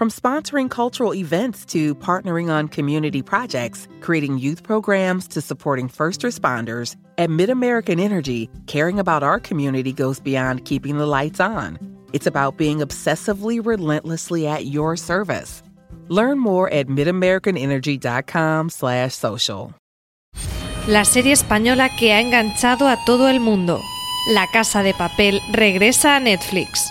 From sponsoring cultural events to partnering on community projects, creating youth programs to supporting first responders, at MidAmerican Energy, caring about our community goes beyond keeping the lights on. It's about being obsessively relentlessly at your service. Learn more at midamericanenergy.com/social. La serie española que ha enganchado a todo el mundo. La Casa de Papel regresa a Netflix.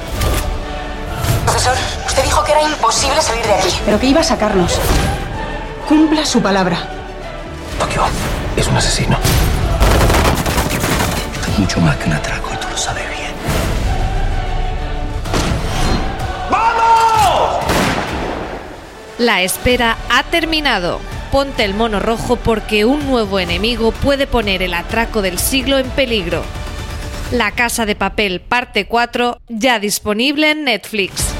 Usted dijo que era imposible salir de aquí. Pero que iba a sacarnos. Cumpla su palabra. Tokio es un asesino. Mucho más que un atraco y tú lo sabes bien. La espera ha terminado. Ponte el mono rojo porque un nuevo enemigo puede poner el atraco del siglo en peligro. La Casa de Papel parte 4 ya disponible en Netflix.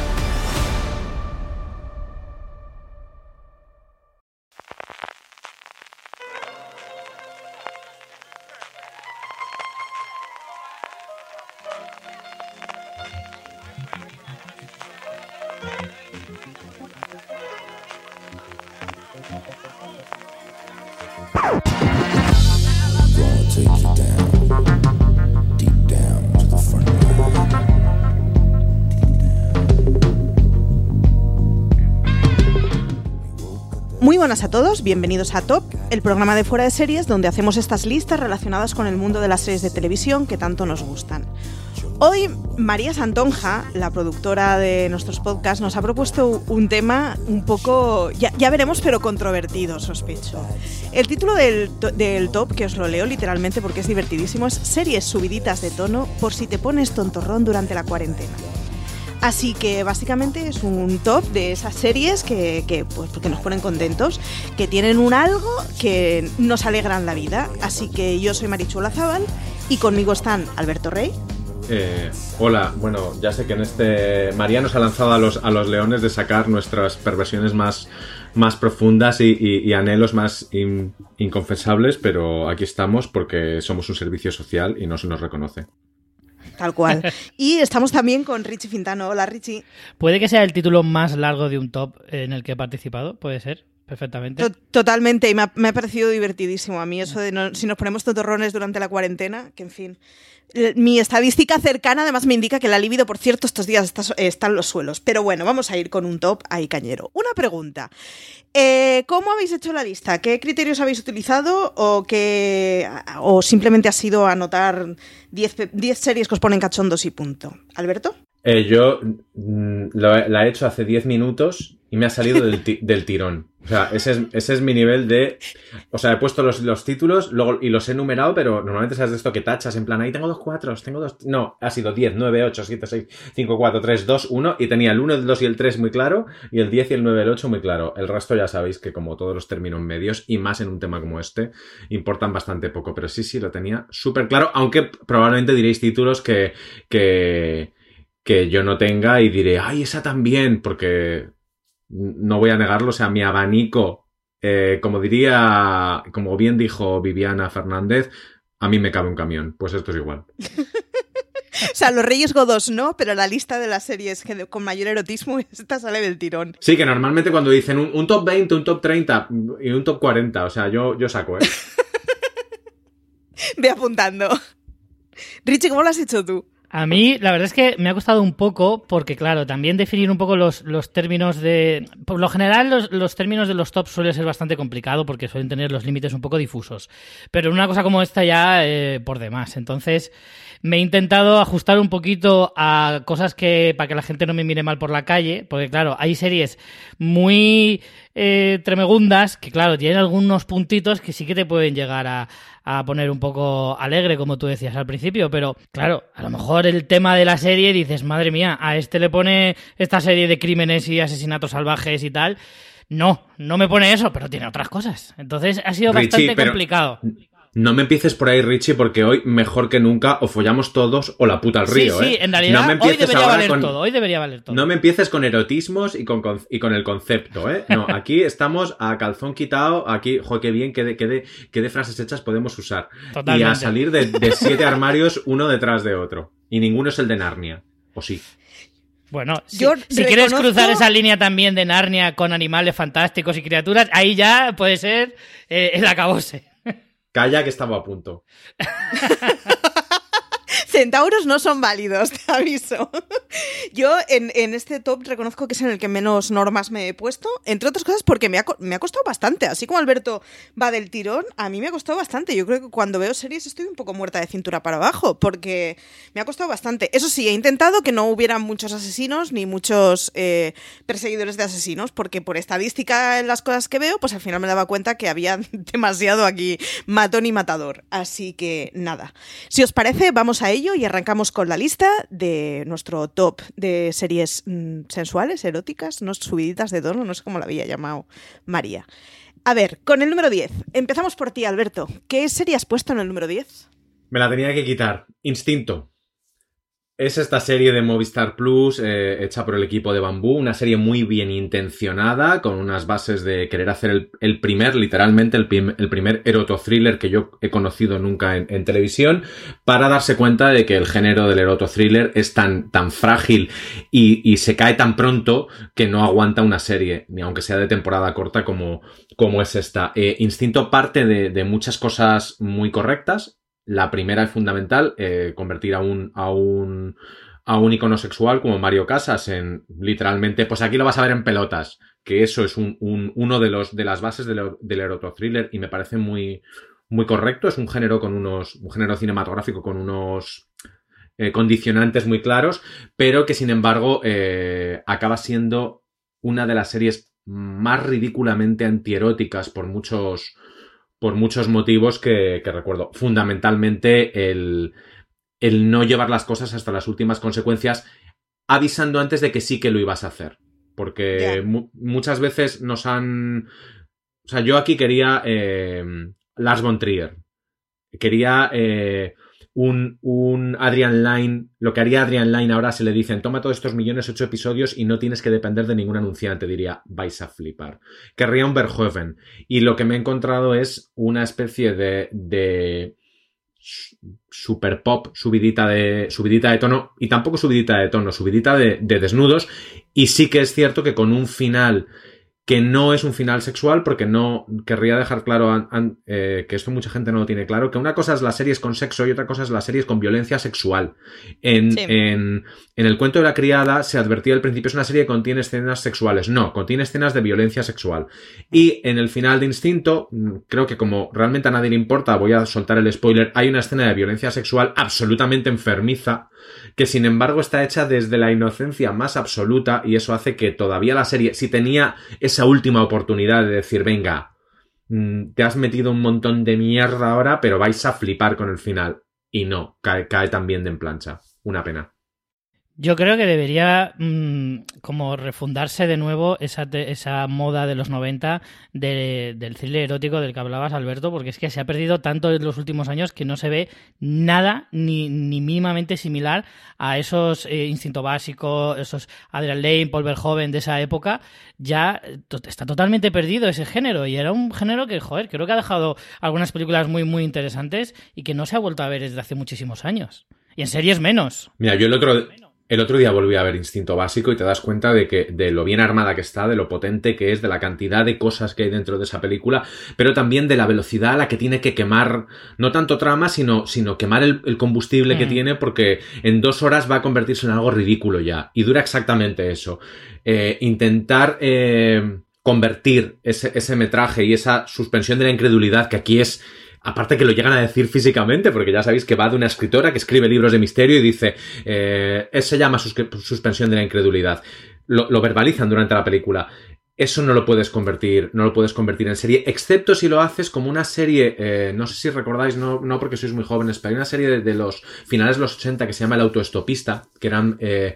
Buenas a todos, bienvenidos a Top, el programa de fuera de series donde hacemos estas listas relacionadas con el mundo de las series de televisión que tanto nos gustan. Hoy María Santonja, la productora de nuestros podcasts, nos ha propuesto un tema un poco, ya, veremos, pero controvertido, sospecho. El título del, del top, que os lo leo literalmente porque es divertidísimo, es Series subiditas de tono por si te pones tontorrón durante la cuarentena. Así que básicamente es un top de esas series que, pues, que nos ponen contentos, que tienen un algo que nos alegran la vida. Así que yo soy Marichula Zabal y conmigo están Alberto Rey. Eh, hola, bueno, ya sé que en este. María nos ha lanzado a los, a los leones de sacar nuestras perversiones más, más profundas y anhelos más in- inconfesables, pero aquí estamos porque somos un servicio social y no se nos reconoce. Tal cual. y estamos también con Richie Fintano. Hola Richie. Puede que sea el título más largo de un top en el que he participado, puede ser, perfectamente. To- Totalmente, y me ha, me ha parecido divertidísimo a mí eso de no- si nos ponemos totorrones durante la cuarentena, que en fin. Eh, Mi estadística cercana además me indica que la libido, por cierto, estos días está, en los suelos. Pero bueno, vamos a ir con un top ahí cañero. Una pregunta. Eh, ¿Cómo habéis hecho la lista? ¿Qué criterios habéis utilizado o, qué, o simplemente ha sido anotar 10 pe- 10 series que os ponen cachondos y punto? ¿Alberto? Eh, yo mm, lo la he hecho hace 10 minutos y me ha salido del, ti- del tirón. O sea, ese es, ese es mi nivel de... O sea, he puesto los, los títulos luego, y los he numerado, pero normalmente sabes de esto que tachas en plan, ahí tengo dos cuatros, tengo dos... No, ha sido 10, 9, 8, 7, 6, 5, 4, 3, 2, 1 y tenía el 1, el 2 y el 3 muy claro y el 10 y el 9 y el 8 muy claro. El resto ya sabéis que como todos los términos medios y más en un tema como este, importan bastante poco. Pero sí, sí, lo tenía súper claro, aunque probablemente diréis títulos que... que que yo no tenga y diré, ay, esa también, porque no voy a negarlo, o sea, mi abanico eh, como diría, como bien dijo Viviana Fernández, a mí me cabe un camión. Pues esto es igual. O sea, los Reyes Godos no, pero la lista de las series con mayor erotismo, esta sale del tirón. Sí, que normalmente cuando dicen un, un top 20, un top 30 y un top 40, o sea, yo, yo saco, ¿eh? Ve apuntando. Richie, ¿cómo lo has hecho tú? A mí, la verdad es que me ha costado un poco, porque claro, también definir un poco los, los términos de... Por lo general, los, los términos de los tops suele ser bastante complicado porque suelen tener los límites un poco difusos. Pero una cosa como esta ya, eh, por demás. Entonces, me he intentado ajustar un poquito a cosas que... para que la gente no me mire mal por la calle, porque claro, hay series muy eh, tremegundas que, claro, tienen algunos puntitos que sí que te pueden llegar a, a poner un poco alegre, como tú decías al principio, pero claro, a lo mejor el tema de la serie dices, madre mía, a este le pone esta serie de crímenes y asesinatos salvajes y tal. No, no me pone eso, pero tiene otras cosas. Entonces ha sido Richie, bastante pero- complicado. No me empieces por ahí, Richie, porque hoy, mejor que nunca, o follamos todos o la puta al río, sí, sí, ¿eh? en realidad no me hoy debería ahora valer con- todo, hoy debería valer todo. No me empieces con erotismos y con, con- y con el concepto, ¿eh? No, aquí estamos a calzón quitado, aquí, jo, qué bien, qué de, qué de, qué de frases hechas podemos usar. Totalmente. Y a salir de, de siete armarios uno detrás de otro. Y ninguno es el de Narnia. ¿O sí? Bueno, si, Yo si quieres reconozco- cruzar esa línea también de Narnia con animales fantásticos y criaturas, ahí ya puede ser eh, el acabose. Calla que estaba a punto. Centauros no son válidos, te aviso. Yo en, en este top reconozco que es en el que menos normas me he puesto, entre otras cosas porque me ha, me ha costado bastante. Así como Alberto va del tirón, a mí me ha costado bastante. Yo creo que cuando veo series estoy un poco muerta de cintura para abajo porque me ha costado bastante. Eso sí, he intentado que no hubiera muchos asesinos ni muchos eh, perseguidores de asesinos porque por estadística en las cosas que veo, pues al final me daba cuenta que había demasiado aquí matón y matador. Así que nada. Si os parece, vamos a ello y arrancamos con la lista de nuestro top de series mm, sensuales, eróticas, no subiditas de tono, no sé cómo la había llamado María. A ver, con el número 10. Empezamos por ti, Alberto. ¿Qué serie has puesto en el número 10? Me la tenía que quitar. Instinto. Es esta serie de Movistar Plus eh, hecha por el equipo de Bambú, una serie muy bien intencionada, con unas bases de querer hacer el, primer, literalmente, el, prim- el primer erotothriller que yo he conocido nunca en, televisión, para darse cuenta de que el género del erotothriller es tan, tan frágil y, se cae tan pronto que no aguanta una serie, ni aunque sea de temporada corta como, como es esta. Eh, Instinto parte de muchas cosas muy correctas, la primera es fundamental, eh, convertir a un, a un a un icono sexual como Mario Casas en literalmente, pues aquí lo vas a ver en pelotas, que eso es un, un- uno de los de las bases del, del erotothriller y me parece muy muy correcto, es un género con unos un género cinematográfico con unos eh, condicionantes muy claros, pero que sin embargo eh, acaba siendo una de las series más ridículamente antieróticas por muchos por muchos motivos que, que recuerdo. Fundamentalmente el, el no llevar las cosas hasta las últimas consecuencias, avisando antes de que sí que lo ibas a hacer. Porque mu- muchas veces nos han... O sea, yo aquí quería eh, Lars von Trier. Quería eh, un, un Adrian Line. Lo que haría Adrian Line ahora se le dicen, toma todos estos millones, ocho episodios y no tienes que depender de ningún anunciante. Diría, vais a flipar. Querría un Verhoeven. Y lo que me he encontrado es una especie de, de super pop, subidita de, subidita de tono, y tampoco subidita de tono, subidita de, de desnudos, y sí que es cierto que con un final que no es un final sexual, porque no querría dejar claro an- an- eh, que esto mucha gente no lo tiene claro, que una cosa es las series con sexo y otra cosa es las series con violencia sexual. En, Sí. en, en el cuento de la criada se advertía al principio es una serie que contiene escenas sexuales. No, contiene escenas de violencia sexual. Y en el final de Instinto, mm, creo que como realmente a nadie le importa, voy a soltar el spoiler, hay una escena de violencia sexual absolutamente enfermiza, que sin embargo está hecha desde la inocencia más absoluta y eso hace que todavía la serie, si tenía esa última oportunidad de decir, venga, mm, te has metido un montón de mierda ahora, pero vais a flipar con el final. Y no, cae, cae también de en plancha. Una pena. Yo creo que debería mm, como refundarse de nuevo esa, esa moda de los 90 del thriller erótico del que hablabas, Alberto, porque es que se ha perdido tanto en los últimos años que no se ve nada ni, ni mínimamente similar a esos eh, Instinto Básico, esos Adrian Lane, Paul Verhoeven de esa época. Ya está totalmente perdido ese género y era un género que, joder, creo que ha dejado algunas películas muy, muy interesantes y que no se ha vuelto a ver desde hace muchísimos años. Y en series menos. Mira, yo el otro, el otro día volví a ver Instinto Básico y te das cuenta de que de lo bien armada que está, de lo potente que es, de la cantidad de cosas que hay dentro de esa película, pero también de la velocidad a la que tiene que quemar, no tanto trama, sino, sino quemar el, combustible que tiene, porque en dos horas va a convertirse en algo ridículo ya. Y dura exactamente eso. Eh, intentar eh, convertir ese, ese metraje y esa suspensión de la incredulidad, que aquí es Aparte que lo llegan a decir físicamente, porque ya sabéis que va de una escritora que escribe libros de misterio y dice, eh, se llama suspensión de la incredulidad. Lo, verbalizan durante la película. Eso no lo puedes convertir, no lo puedes convertir en serie, excepto si lo haces como una serie, eh, no sé si recordáis, no, no porque sois muy jóvenes, pero hay una serie de, los finales de los 80 que se llama El autoestopista, que eran, eh,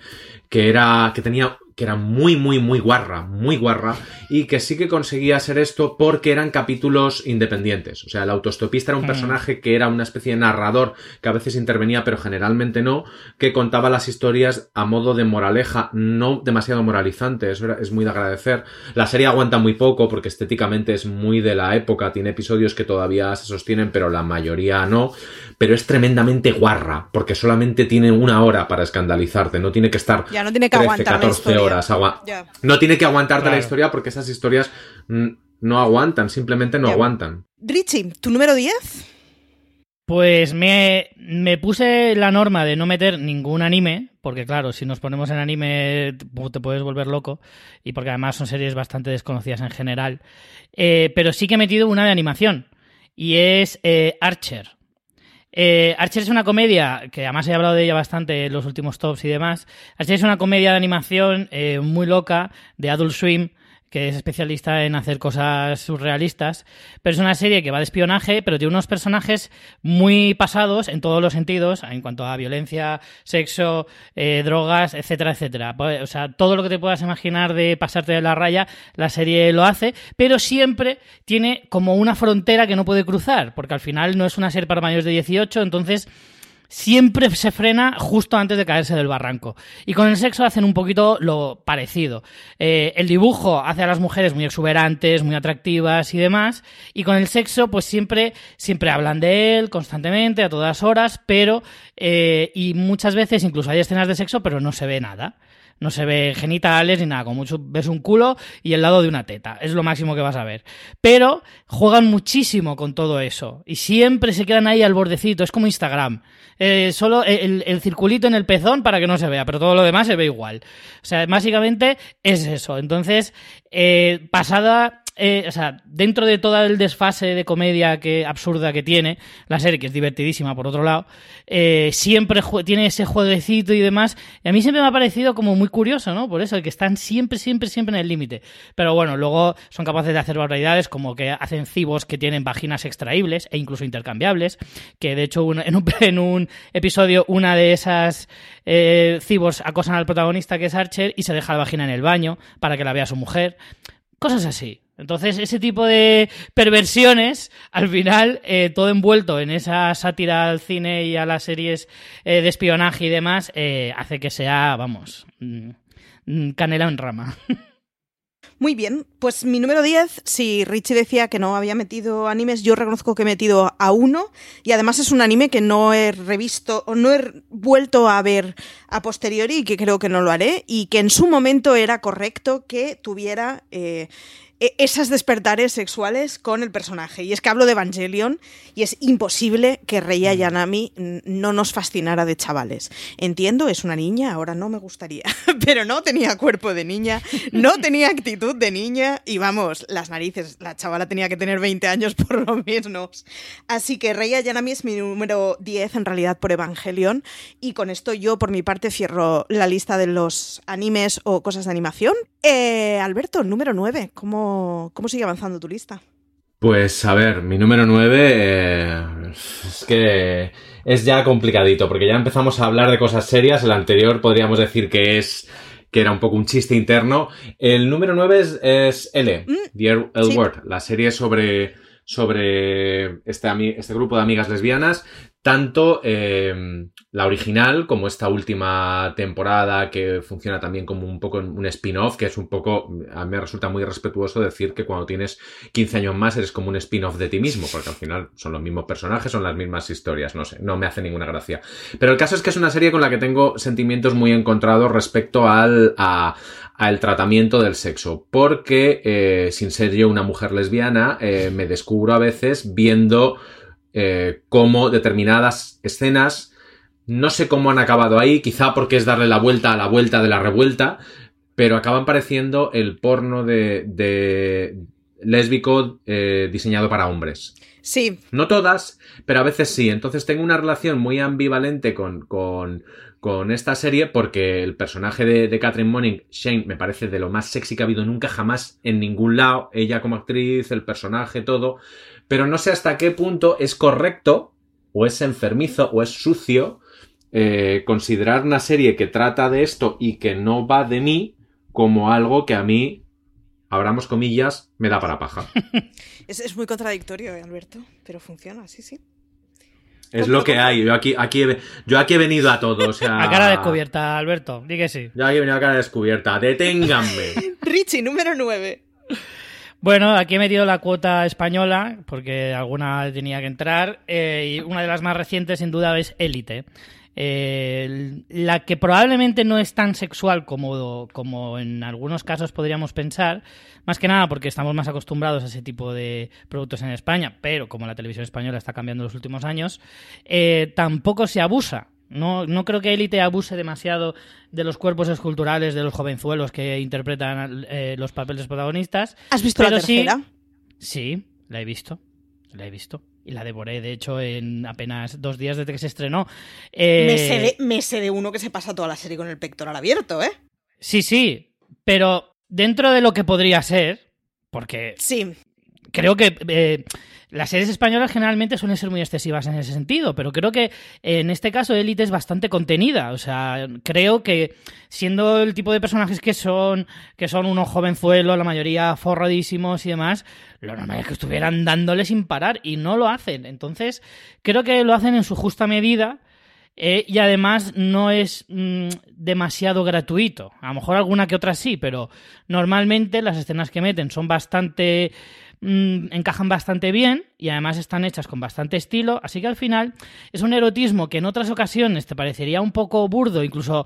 que era, que tenía que era muy, muy, muy guarra, muy guarra, y que sí que conseguía ser esto porque eran capítulos independientes. O sea, el autostopista era un mm. personaje que era una especie de narrador que a veces intervenía, pero generalmente no, que contaba las historias a modo de moraleja, no demasiado moralizante, eso es muy de agradecer. La serie aguanta muy poco porque estéticamente es muy de la época, tiene episodios que todavía se sostienen, pero la mayoría no, pero es tremendamente guarra, porque solamente tiene una hora para escandalizarte, no tiene que estar ya no tiene que 13, 14 no tiene que aguantarte la historia porque esas historias no aguantan, simplemente no aguantan. Richie, ¿tu número 10? Pues me, me, puse la norma de no meter ningún anime, porque claro, si nos ponemos en anime te puedes volver loco, y porque además son series bastante desconocidas en general. Eh, pero sí que he metido una de animación, y es eh, Archer. Eh, Archer es una comedia, que además he hablado de ella bastante en los últimos tops y demás. Archer es una comedia de animación eh, muy loca de Adult Swim que es especialista en hacer cosas surrealistas, pero es una serie que va de espionaje, pero tiene unos personajes muy pasados en todos los sentidos, en cuanto a violencia, sexo, eh, drogas, etcétera, etcétera. Pues, o sea, todo lo que te puedas imaginar de pasarte de la raya, la serie lo hace, pero siempre tiene como una frontera que no puede cruzar, porque al final no es una serie para mayores de 18, entonces siempre se frena justo antes de caerse del barranco. Y con el sexo hacen un poquito lo parecido. Eh, el dibujo hace a las mujeres muy exuberantes, muy atractivas y demás. Y con el sexo, pues siempre, siempre hablan de él constantemente, a todas horas, pero, eh, y muchas veces incluso hay escenas de sexo, pero no se ve nada no se ve genitales ni nada, como mucho ves un culo y el lado de una teta, es lo máximo que vas a ver. Pero juegan muchísimo con todo eso y siempre se quedan ahí al bordecito, es como Instagram. Eh, solo el, circulito en el pezón para que no se vea, pero todo lo demás se ve igual. O sea, básicamente es eso. Entonces, eh, pasada eh, o sea, dentro de todo el desfase de comedia que absurda que tiene, la serie, que es divertidísima por otro lado, eh, siempre tiene ese jueguecito y demás. Y a mí siempre me ha parecido como muy curioso, ¿no? Por eso, que están siempre, siempre, siempre en el límite. Pero bueno, luego son capaces de hacer barbaridades como que hacen cibos que tienen vaginas extraíbles e incluso intercambiables. Que de hecho, en, un, en, un, episodio, una de esas eh, cibos acosan al protagonista que es Archer y se deja la vagina en el baño para que la vea su mujer. Cosas así. Entonces, ese tipo de perversiones, al final, eh, todo envuelto en esa sátira al cine y a las series eh, de espionaje y demás, eh, hace que sea, vamos, mm, mm, canela en rama. Muy bien, pues mi número 10, si Richie decía que no había metido animes, yo reconozco que he metido a uno y además es un anime que no he revisto o no he vuelto a ver a posteriori y que creo que no lo haré y que en su momento era correcto que tuviera esas despertares sexuales con el personaje. Y es que hablo de Evangelion y es imposible que Rei mm. Yanami no nos fascinara de chavales. Entiendo, es una niña, ahora no me gustaría, pero no tenía cuerpo de niña, no tenía actitud de niña y vamos, las narices, la chavala tenía que tener 20 años por lo menos. Así que Rei Yanami es mi número 10 en realidad por Evangelion y con esto yo por mi parte cierro la lista de los animes o cosas de animación. Eh, Alberto, número 9, ¿cómo ¿Cómo, sigue avanzando tu lista? Pues a ver, mi número 9, eh, es que es ya complicadito, porque ya empezamos a hablar de cosas serias. El anterior podríamos decir que es que era un poco un chiste interno. El número 9 es, es L, Mm, The L sí. Word, la serie sobre, sobre este, este grupo de amigas lesbianas. Tanto eh, la original como esta última temporada que funciona también como un poco un spin-off, que es un poco, a mí me resulta muy respetuoso decir que cuando tienes 15 años más eres como un spin-off de ti mismo, porque al final son los mismos personajes, son las mismas historias, no sé, no me hace ninguna gracia. Pero el caso es que es una serie con la que tengo sentimientos muy encontrados respecto al, a- al tratamiento del sexo, porque eh, sin ser yo una mujer lesbiana, eh, me descubro a veces viendo eh, cómo determinadas escenas, no sé cómo han acabado ahí, quizá porque es darle la vuelta a la vuelta de la revuelta, pero acaban pareciendo el porno de, de lésbico eh, diseñado para hombres. Sí, No todas, pero a veces sí. Entonces tengo una relación muy ambivalente con, con, con esta serie porque el personaje de, de Catherine Monning, Shane, me parece de lo más sexy que ha habido nunca jamás en ningún lado. Ella como actriz, el personaje, todo. Pero no sé hasta qué punto es correcto, o es enfermizo, o es sucio, eh, considerar una serie que trata de esto y que no va de mí como algo que a mí, abramos comillas, me da para paja. es, es muy contradictorio, eh, Alberto, pero funciona, sí, sí. Es lo que hay. Yo aquí, aquí he, yo aquí he venido a todo. O sea, A cara descubierta, Alberto, di que sí. Yo aquí he venido a cara descubierta. Deténganme. Richie, número 9. Bueno, aquí he metido la cuota española, porque alguna tenía que entrar, eh, y una de las más recientes, sin duda, es Élite. Eh, la que probablemente no es tan sexual como, como en algunos casos podríamos pensar, más que nada porque estamos más acostumbrados a ese tipo de productos en España, pero como la televisión española está cambiando en los últimos años, eh, tampoco se abusa. No, no creo que Élite abuse demasiado de los cuerpos esculturales de los jovenzuelos que interpretan eh, los papeles protagonistas. ¿Has visto la sí- tercera? Sí, la he visto. La he visto. Y la devoré, de hecho, en apenas dos días desde que se estrenó. Eh, Me, sé de, me sé de uno que se pasa toda la serie con el pectoral abierto, ¿eh? Sí, sí. Pero dentro de lo que podría ser, porque Sí, creo que eh, las series españolas generalmente suelen ser muy excesivas en ese sentido, pero creo que en este caso Elite es bastante contenida. O sea, creo que siendo el tipo de personajes que son, que son unos jovenzuelos, la mayoría forradísimos y demás, lo normal es que estuvieran dándole sin parar y no lo hacen. Entonces, creo que lo hacen en su justa medida. eh, y además no es mm, demasiado gratuito. A lo mejor alguna que otra sí, pero normalmente las escenas que meten son bastante mm, encajan bastante bien y además están hechas con bastante estilo, así que al final es un erotismo que en otras ocasiones te parecería un poco burdo, incluso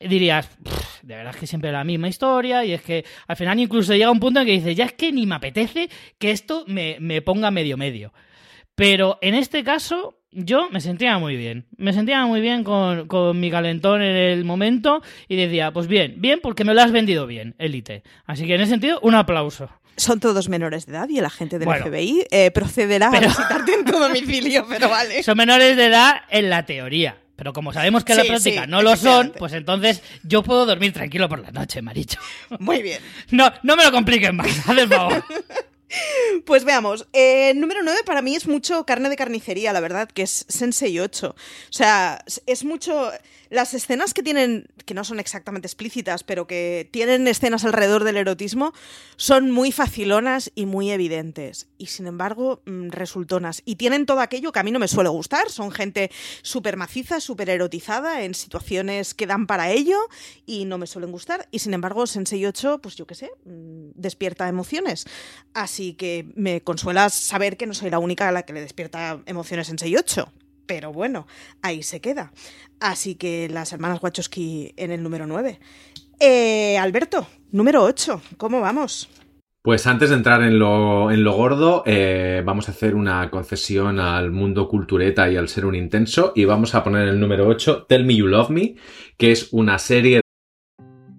dirías, "Pff, de verdad es que siempre la misma historia y es que al final incluso llega un punto en que dices, ya es que ni me apetece que esto me, me ponga medio medio. Pero en este caso yo me sentía muy bien. Me sentía muy bien con, con mi calentón en el momento y decía, pues bien, bien porque me lo has vendido bien, élite. Así que en ese sentido, un aplauso. Son todos menores de edad y el agente del Bueno. FBI eh, procederá Pero- a visitarte en tu domicilio, pero vale. Son menores de edad en la teoría. Pero como sabemos que en Sí, la práctica sí, no lo son, pues entonces yo puedo dormir tranquilo por la noche, maricho. Muy bien. No, no me lo compliquen más, haz el favor. Pues veamos. Eh, número 9 para mí es mucho carne de carnicería, la verdad, que es Sensei 8. O sea, es mucho. Las escenas que tienen, que no son exactamente explícitas, pero que tienen escenas alrededor del erotismo, son muy facilonas y muy evidentes. Y sin embargo, mm, resultonas. Y tienen todo aquello que a mí no me suele gustar. Son gente súper maciza, súper erotizada en situaciones que dan para ello y no me suelen gustar. Y sin embargo, Sensei 8, pues yo qué sé, mm, despierta emociones. Así que me consuela saber que no soy la única a la que le despierta emociones Sensei 8. Pero bueno, ahí se queda. Así que las hermanas Wachowski en el número 9. Eh, Alberto, número 8. ¿Cómo vamos? Pues antes de entrar en lo, en lo gordo, eh, vamos a hacer una concesión al mundo cultureta y al ser un intenso y vamos a poner el número 8, Tell Me You Love Me, que es una serie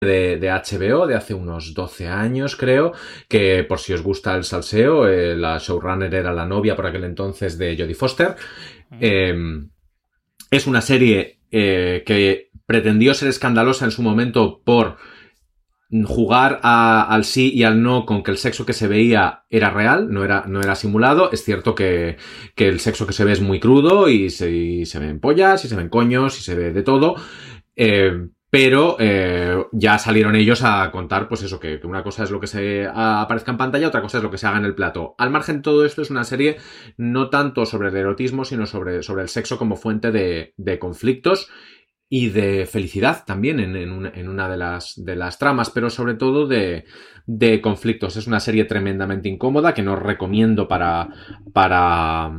De, de, HBO de hace unos 12 años, creo, que por si os gusta el salseo, eh, la showrunner era la novia por aquel entonces de Jodie Foster. Eh, es una serie eh, que pretendió ser escandalosa en su momento por jugar a, al sí y al no con que el sexo que se veía era real, no era, no era simulado. Es cierto que, que el sexo que se ve es muy crudo y se, y se ven pollas y se ven coños y se ve de todo. Eh, pero eh, ya salieron ellos a contar, pues eso, que, una cosa es lo que se aparezca en pantalla, otra cosa es lo que se haga en el plato. Al margen de todo esto, es una serie no tanto sobre el erotismo, sino sobre, sobre el sexo como fuente de, conflictos y de felicidad también en, en, una, en una de, las, de las tramas, pero sobre todo de, de conflictos. Es una serie tremendamente incómoda que no recomiendo para, para,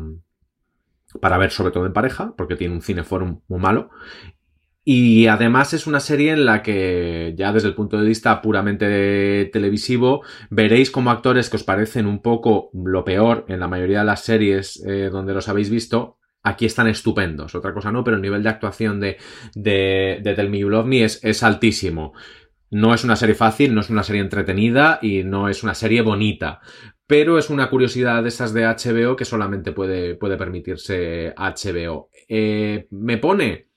para ver sobre todo en pareja, porque tiene un cineforum muy malo. Y además es una serie en la que, ya desde el punto de vista puramente televisivo, veréis como actores que os parecen un poco lo peor en la mayoría de las series eh, donde los habéis visto, aquí están estupendos. Otra cosa no, pero el nivel de actuación de, de, de Tell Me You Love Me es, es altísimo. No es una serie fácil, no es una serie entretenida y no es una serie bonita. Pero es una curiosidad de esas de HBO que solamente puede, puede permitirse HBO. Eh, ¿Me pone?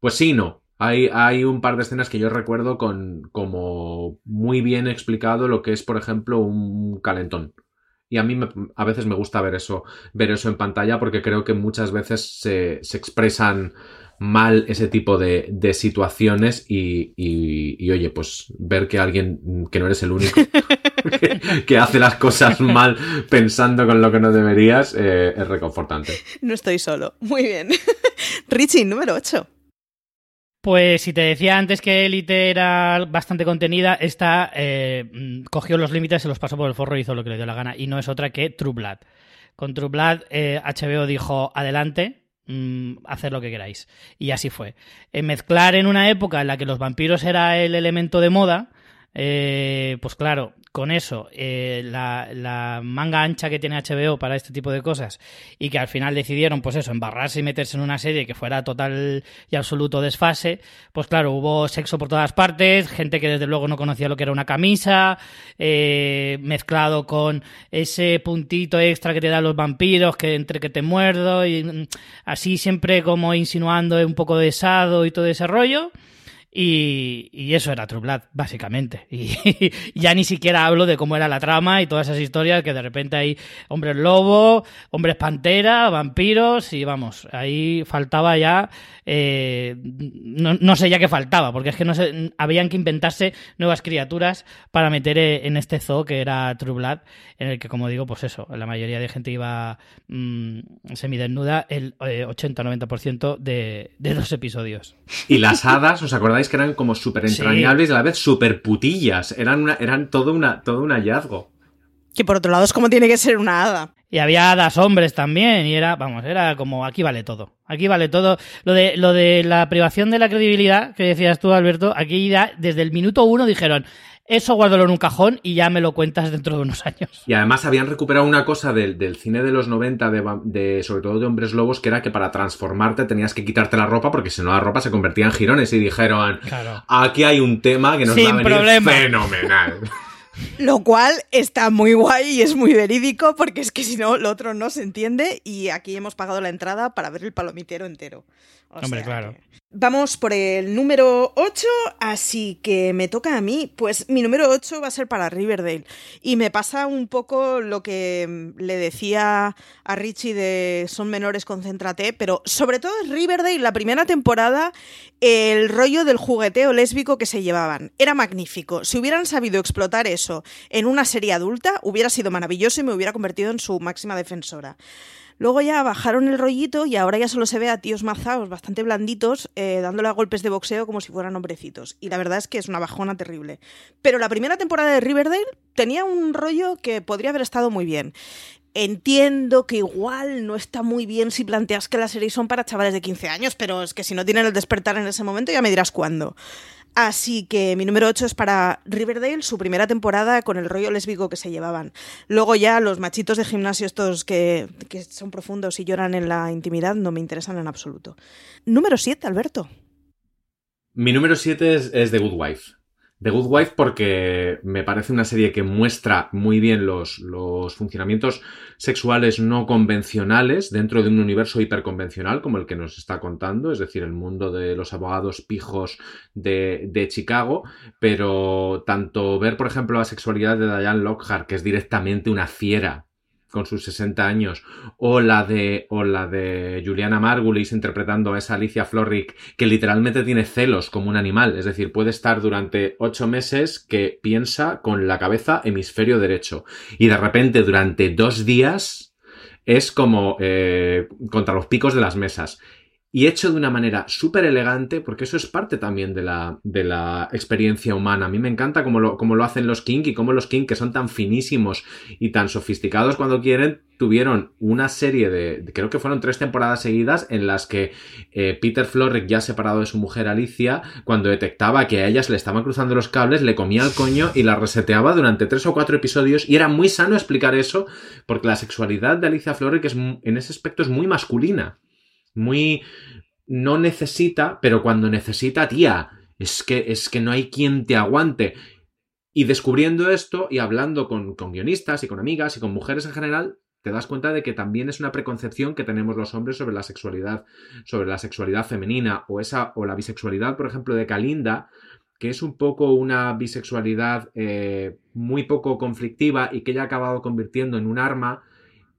Pues sí, no. Hay, hay, un par de escenas que yo recuerdo con como muy bien explicado lo que es, por ejemplo, un calentón. Y a mí me, a veces me gusta ver eso, ver eso en pantalla porque creo que muchas veces se, se expresan mal ese tipo de, de situaciones y, y, y, oye, pues ver que alguien, que no eres el único, que, que, hace las cosas mal pensando con lo que no deberías, eh, es reconfortante. No estoy solo. Muy bien. Richie, número 8. Pues si te decía antes que Elite era bastante contenida, esta eh, cogió los límites, se los pasó por el forro y hizo lo que le dio la gana. Y no es otra que True Blood. Con True Blood, eh, HBO dijo, adelante, mmm, hacer lo que queráis. Y así fue. Eh, mezclar en una época en la que los vampiros era el elemento de moda, eh, pues claro, con eso, eh, la, la, manga ancha que tiene HBO para este tipo de cosas y que al final decidieron, pues eso, embarrarse y meterse en una serie que fuera total y absoluto desfase, pues claro, hubo sexo por todas partes, gente que desde luego no conocía lo que era una camisa, eh, mezclado con ese puntito extra que te dan los vampiros, que entre que te muerdo y así siempre como insinuando un poco de sado y todo ese rollo. Y, eso era True básicamente. Y, ya ni siquiera hablo de cómo era la trama y todas esas historias que de repente hay hombres lobo, hombres pantera, vampiros y vamos, ahí faltaba ya, eh, no, no, sé ya qué faltaba, porque es que no sé, habían que inventarse nuevas criaturas para meter en este zoo que era True Blood, en el que como digo, pues eso, la mayoría de gente iba mmm, semidesnuda el eh, 80-90% de, de los episodios. Y las hadas, ¿os acordáis? Que eran como súper entrañables sí. y a la vez súper putillas. Eran, una, eran todo, una, todo un hallazgo. Que por otro lado es como tiene que ser una hada. Y había hadas hombres también, y era, vamos, era como aquí vale todo. Aquí vale todo. Lo de, lo de la privación de la credibilidad que decías tú, Alberto, aquí ya desde el minuto uno dijeron, eso guárdalo en un cajón y ya me lo cuentas dentro de unos años. Y además habían recuperado una cosa del, del cine de los 90, de, de, sobre todo de hombres lobos, que era que para transformarte tenías que quitarte la ropa porque si no la ropa se convertía en jirones y dijeron, claro. aquí hay un tema que nos Sin va a venir problema. fenomenal. Lo cual está muy guay y es muy verídico porque es que si no, lo otro no se entiende y aquí hemos pagado la entrada para ver el palomitero entero. O Hombre, claro. Que... Vamos por el número 8, así que me toca a mí. Pues mi número 8 va a ser para Riverdale. Y me pasa un poco lo que le decía a Richie de Son menores, concéntrate, pero sobre todo en Riverdale, la primera temporada, el rollo del jugueteo lésbico que se llevaban. Era magnífico. Si hubieran sabido explotar eso en una serie adulta, hubiera sido maravilloso y me hubiera convertido en su máxima defensora. Luego ya bajaron el rollito y ahora ya solo se ve a tíos mazaos bastante blanditos eh, dándole a golpes de boxeo como si fueran hombrecitos. Y la verdad es que es una bajona terrible. Pero la primera temporada de Riverdale tenía un rollo que podría haber estado muy bien. Entiendo que igual no está muy bien si planteas que las series son para chavales de 15 años, pero es que si no tienen el despertar en ese momento ya me dirás cuándo. Así que mi número 8 es para Riverdale, su primera temporada con el rollo lésbico que se llevaban. Luego ya los machitos de gimnasio estos que, son profundos y lloran en la intimidad no me interesan en absoluto. Número 7, Alberto. Mi número 7 es, es The Good Wife. The Good Wife porque me parece una serie que muestra muy bien los, los, funcionamientos sexuales no convencionales dentro de un universo hiperconvencional como el que nos está contando, es decir, el mundo de los abogados pijos de, de Chicago, pero tanto ver, por ejemplo, la sexualidad de Diane Lockhart, que es directamente una fiera con sus 60 años, o la de, o la de Juliana Margulis interpretando a esa Alicia Florrick que literalmente tiene celos como un animal, es decir, puede estar durante ocho meses que piensa con la cabeza hemisferio derecho y de repente durante dos días es como eh, contra los picos de las mesas y hecho de una manera súper elegante, porque eso es parte también de la, de la experiencia humana. A mí me encanta cómo lo, cómo lo hacen los King y cómo los King, que son tan finísimos y tan sofisticados cuando quieren, tuvieron una serie de, creo que fueron tres temporadas seguidas en las que eh, Peter Florrick, ya separado de su mujer Alicia, cuando detectaba que a ella se le estaban cruzando los cables, le comía el coño y la reseteaba durante tres o cuatro episodios y era muy sano explicar eso porque la sexualidad de Alicia Florrick es, en ese aspecto es muy masculina muy... no necesita, pero cuando necesita, tía, es que, es que no hay quien te aguante. Y descubriendo esto y hablando con, con guionistas y con amigas y con mujeres en general, te das cuenta de que también es una preconcepción que tenemos los hombres sobre la sexualidad, sobre la sexualidad femenina o esa o la bisexualidad, por ejemplo, de Kalinda, que es un poco una bisexualidad eh, muy poco conflictiva y que ella ha acabado convirtiendo en un arma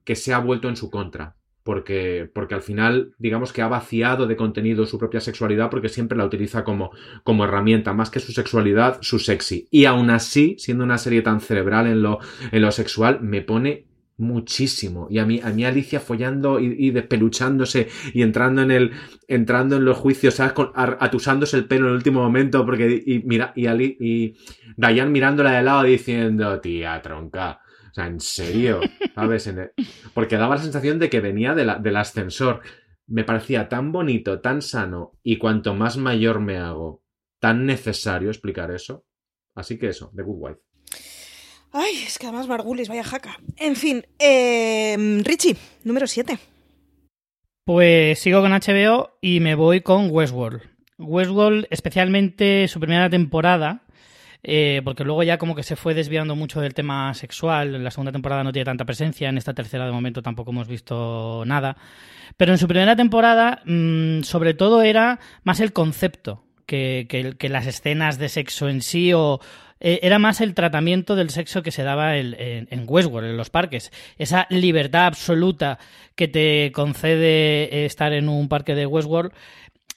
que se ha vuelto en su contra porque, porque al final, digamos que ha vaciado de contenido su propia sexualidad porque siempre la utiliza como, como herramienta, más que su sexualidad, su sexy. Y aún así, siendo una serie tan cerebral en lo, en lo sexual, me pone muchísimo. Y a mí, a mí Alicia follando y, y, despeluchándose y entrando en el, entrando en los juicios, ¿sabes? Con, atusándose el pelo en el último momento, porque, y mira, y Ali, y Dayan mirándola de lado diciendo, tía, tronca. O sea, en serio, ¿sabes? Porque daba la sensación de que venía de la, del ascensor. Me parecía tan bonito, tan sano, y cuanto más mayor me hago, tan necesario explicar eso. Así que eso, The Good Wife. Ay, es que además Margulis, vaya jaca. En fin, eh, Richie, número 7. Pues sigo con HBO y me voy con Westworld. Westworld, especialmente su primera temporada, eh, porque luego ya como que se fue desviando mucho del tema sexual. En la segunda temporada no tiene tanta presencia, en esta tercera de momento tampoco hemos visto nada. Pero en su primera temporada, mmm, sobre todo era más el concepto que, las escenas de sexo en sí o... Eh, era más el tratamiento del sexo que se daba en, Westworld, en los parques. Esa libertad absoluta que te concede estar en un parque de Westworld.